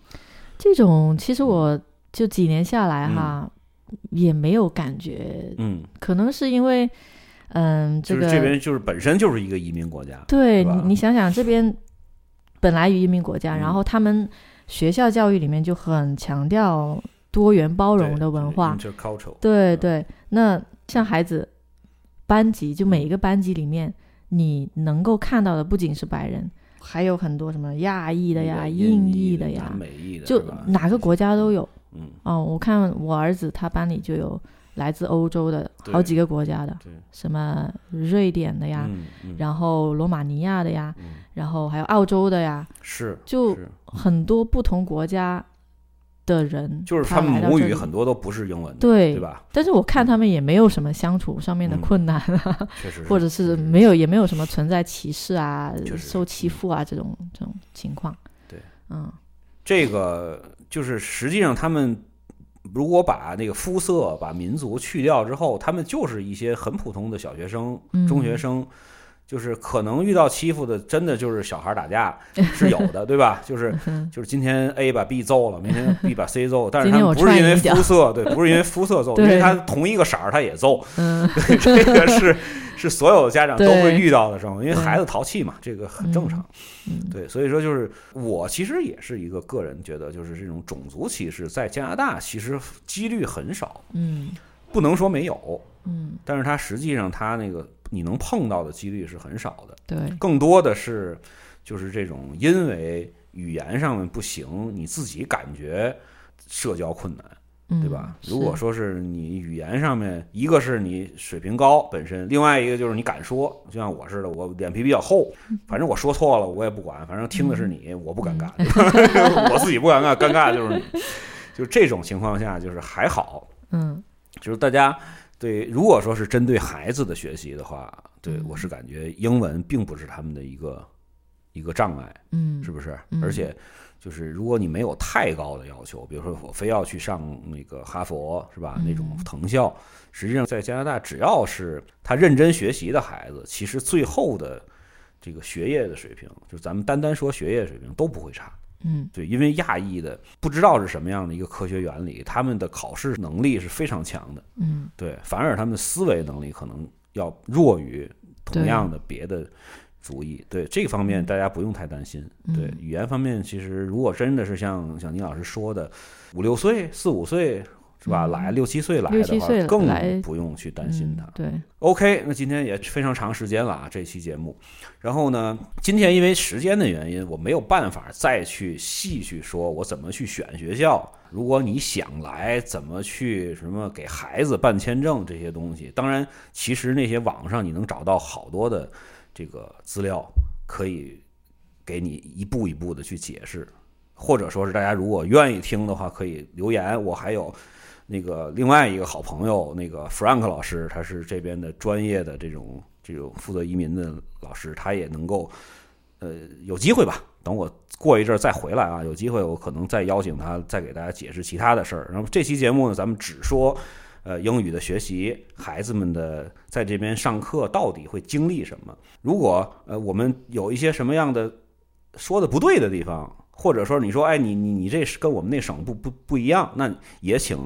这种其实我就几年下来哈，也没有感觉，嗯，可能是因为，嗯，这就个是这边就是本身就是一个移民国家，对你，你想想这边本来移民国家，嗯然后他们学校教育里面就很强调多元包容的文化。对对，那像孩子班级，就每一个班级里面，你能够看到的不仅是白人，还有很多什么亚裔的呀、印裔的呀，美裔的，就哪个国家都有。嗯，哦，我看我儿子他班里就有来自欧洲的好几个国家的，什么瑞典的呀，嗯嗯。然后罗马尼亚的呀，嗯。然后还有澳洲的呀，是就很多不同国家的人，就是他他们母语很多都不是英文的，对对吧？但是我看他们也没有什么相处上面的嗯困难啊，确实是，或者是没有也没有什么存在歧视啊确、实受欺负啊这种这种情况。对，嗯，这个就是实际上他们如果把那个肤色、把民族去掉之后，他们就是一些很普通的小学生、中学生。就是可能遇到欺负的，真的就是小孩打架 是有的，对吧？就是就是今天 A 把 B 揍了，明天 B 把 C 揍，但是他不是因为肤色，对，不是因为肤色揍，因为他同一个色儿他也揍。对，这个是是所有的家长都会遇到的时候因为孩子淘气嘛，这个很正常。对，所以说就是我其实也是一个个人觉得，就是这种种族歧视在加拿大其实几率很少。嗯，不能说没有。嗯，但是他实际上他那个。你能碰到的几率是很少的，对，更多的是就是这种因为语言上面不行，你自己感觉社交困难，对吧？如果说是你语言上面，一个是你水平高本身，另外一个就是你敢说，就像我似的，我脸皮比较厚，反正我说错了我也不管，反正听的是你，我不尴尬，我自己不尴尬，尴尬就是你，就这种情况下就是还好，嗯，就是大家。对，如果说是针对孩子的学习的话，对我是感觉英文并不是他们的一个一个障碍，嗯，是不是？而且就是如果你没有太高的要求，比如说我非要去上那个哈佛，是吧？那种藤校，实际上在加拿大，只要是他认真学习的孩子，其实最后的这个学业的水平，就咱们单单说学业水平都不会差。嗯，对，因为亚裔的不知道是什么样的一个科学原理，他们的考试能力是非常强的。嗯，对，反而他们的思维能力可能要弱于同样的别的族裔。对这个方面，大家不用太担心。对语言方面，其实如果真的是像像倪老师说的，五六岁、四五岁。是吧？来六七岁来的话，更不用去担心他。对，OK，那今天也非常长时间了啊，这期节目。然后呢，今天因为时间的原因，我没有办法再去细去说我怎么去选学校。如果你想来，怎么去什么给孩子办签证这些东西，当然，其实那些网上你能找到好多的这个资料，可以给你一步一步的去解释。或者说是大家如果愿意听的话，可以留言，我还有。那个另外一个好朋友，那个 Frank 老师，他是这边的专业的这种这种负责移民的老师，他也能够，呃，有机会吧？等我过一阵儿再回来啊，有机会我可能再邀请他，再给大家解释其他的事儿。然后这期节目呢，咱们只说呃英语的学习，孩子们的在这边上课到底会经历什么？如果呃我们有一些什么样的说的不对的地方，或者说你说哎你你你这是跟我们那省不不不一样，那也请。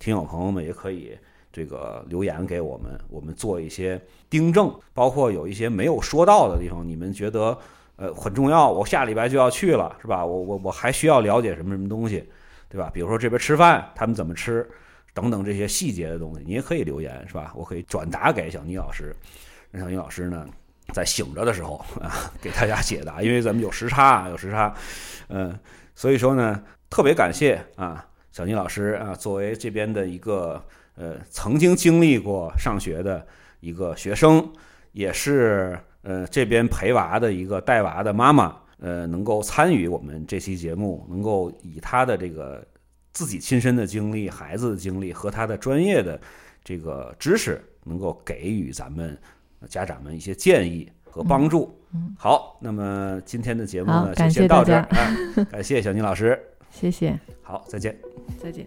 听友朋友们也可以这个留言给我们，我们做一些订正，包括有一些没有说到的地方，你们觉得呃很重要，我下礼拜就要去了，是吧？我我我还需要了解什么什么东西，对吧？比如说这边吃饭他们怎么吃，等等这些细节的东西，你也可以留言，是吧？我可以转达给小倪老师，让小倪老师呢在醒着的时候啊 给大家解答，因为咱们有时差，有时差，嗯，所以说呢特别感谢啊。小倪老师啊，作为这边的一个呃曾经经历过上学的一个学生，也是呃这边陪娃的一个带娃的妈妈，呃，能够参与我们这期节目，能够以他的这个自己亲身的经历、孩子的经历和他的专业的这个知识，能够给予咱们家长们一些建议和帮助。嗯好，那么今天的节目呢，就先到这儿啊，感谢小宁老师。谢谢，好，再见，再见。